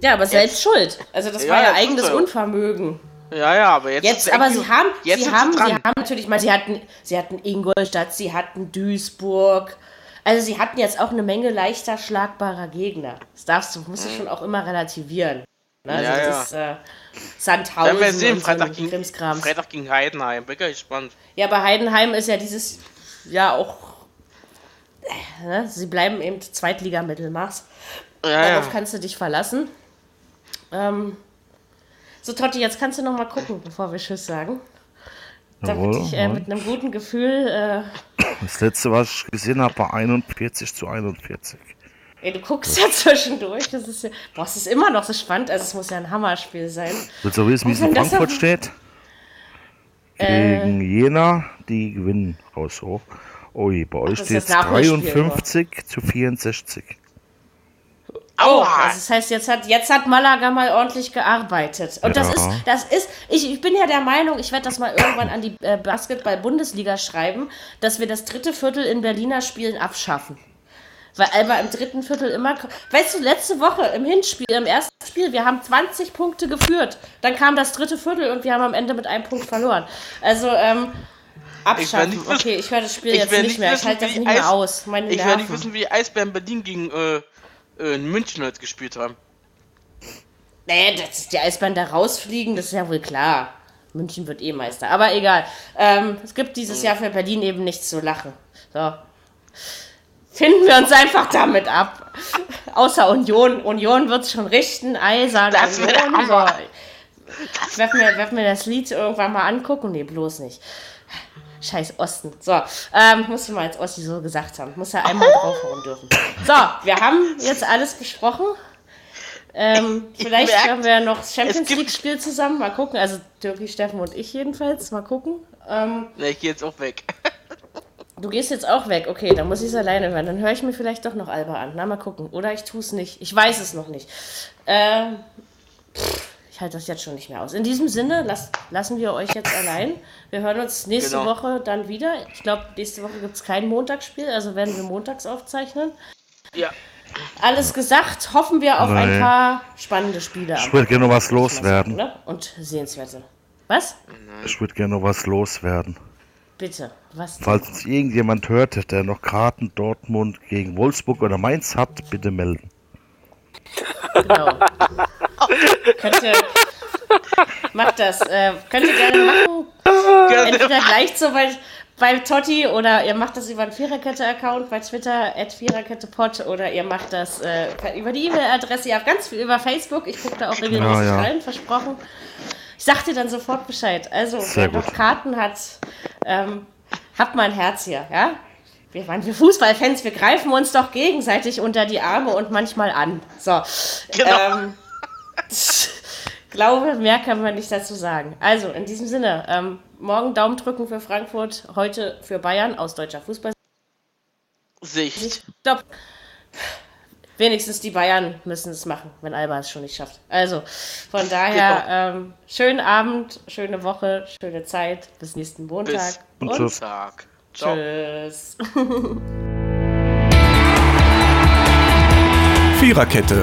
Ja, aber selbst schuld. Also das Ja, war ja eigenes. Unvermögen. Ja, ja aber jetzt. Jetzt, aber sie haben, jetzt sie haben, sie dran. haben natürlich mal, sie hatten, sie hatten Ingolstadt, sie hatten Duisburg. Also sie hatten jetzt auch eine Menge leichter schlagbarer Gegner. Das darfst du, musst du schon auch immer relativieren. Ne? Also Ja, ja. das ist äh, Sandhausen Werden wir sehen, so Freitag ein gegen. Freitag gegen Heidenheim. Bin ich gespannt. Ja, aber Heidenheim ist ja dieses Jahr auch. äh, Ne? Sie bleiben eben Zweitliga-Mittelmaß. Ja, Darauf ja. kannst du dich verlassen. Ähm, so, Totti, jetzt kannst du noch mal gucken, bevor wir Tschüss sagen. Damit Jawohl, ich äh, mit einem guten Gefühl. Äh, Das letzte, was ich gesehen habe, war 41 zu 41. Ey, du guckst ja zwischendurch. Das ist ja, boah, es ist immer noch so spannend. Also, es muss ja ein Hammerspiel sein. Willst du wissen, wie es in Und Frankfurt steht? Äh. Gegen Jena, die gewinnen raus hoch. Ui, bei euch steht Nachholspiel, 53 zu 64. Oh, Aua! also das heißt, jetzt hat, jetzt hat Malaga mal ordentlich gearbeitet. Und das Ja. ist, das ist, ich, ich bin ja der Meinung, ich werde das mal irgendwann an die äh, Basketball-Bundesliga schreiben, dass wir das dritte Viertel in Berliner Spielen abschaffen. Weil Alba im dritten Viertel immer. Weißt du, letzte Woche im Hinspiel, im ersten Spiel, wir haben 20 Punkte geführt. Dann kam das dritte Viertel und wir haben am Ende mit einem Punkt verloren. Also, ähm, abschaffen. nicht wissen- okay, ich höre das Spiel ich jetzt nicht mehr. Ich wissen, halte das nicht mehr Eis- aus. Meine Ich Nerven. nicht wissen, wie Eisbären Berlin gegen äh, in München heute gespielt haben. Nee, dass die Eisbären da rausfliegen, das ist ja wohl klar. München wird eh Meister. Aber egal. Ähm, es gibt dieses Jahr für Berlin eben nichts zu lachen. So. Finden wir uns einfach damit ab. Außer Union. Union wird es schon richten. Eisern. Das Union. So. Werde mir, werd mir das Lied irgendwann mal angucken. Nee, bloß nicht. Scheiß Osten. So, ähm, muss ich mal als Ossi so gesagt haben. Muss ja einmal draufhauen dürfen. So, wir haben jetzt alles besprochen. Ähm, Ich vielleicht merk, haben wir ja noch das Champions es gibt- League Spiel zusammen. Mal gucken. Also Türki, Steffen und ich jedenfalls. Mal gucken. Ähm, Ne, ich gehe jetzt auch weg. du gehst jetzt auch weg. Okay, dann muss ich es alleine hören. Dann höre ich mir vielleicht doch noch Alba an. Na, mal gucken. Oder ich tue es nicht. Ich weiß es noch nicht. Ähm, pff, ich halte das jetzt schon nicht mehr aus. In diesem Sinne, las, lassen wir euch jetzt allein. Wir hören uns nächste Genau. Woche dann wieder. Ich glaube, nächste Woche gibt es kein Montagsspiel, also werden wir montags aufzeichnen. Ja. Alles gesagt, hoffen wir auf ein Nein. paar spannende Spiele. Ich würde gerne noch was loswerden. Ne? Und sehenswerte. Was? Ich würde gerne noch was loswerden. Bitte. Was? Falls uns irgendjemand hört, der noch Karten Dortmund gegen Wolfsburg oder Mainz hat, bitte melden. Genau. könnt ihr. Macht das. Äh, könnt ihr gerne machen. Entweder gleich so bei, bei Totti oder ihr macht das über einen Viererkette-Account bei Twitter, at Viererkettepod oder ihr macht das äh, über die E-Mail-Adresse. Ihr habt ganz viel über Facebook. Ich gucke da auch regelmäßig Ja, ja. rein, versprochen. Ich sag dir dann sofort Bescheid. Also, Sehr wer noch. Karten hat, ähm, habt mal ein Herz hier, ja? Wir waren wir Fußballfans, wir greifen uns doch gegenseitig unter die Arme und manchmal an. So. Genau. Ähm, glaube, mehr kann man nicht dazu sagen. Also, in diesem Sinne, ähm, morgen Daumen drücken für Frankfurt, heute für Bayern aus deutscher Fußball. Sicht. Stopp. Wenigstens die Bayern müssen es machen, wenn Alba es schon nicht schafft. Also, von daher, ähm, schönen Abend, schöne Woche, schöne Zeit. Bis nächsten Montag. Bis Und und tschüss. Tag. Ciao. tschüss. Viererkette,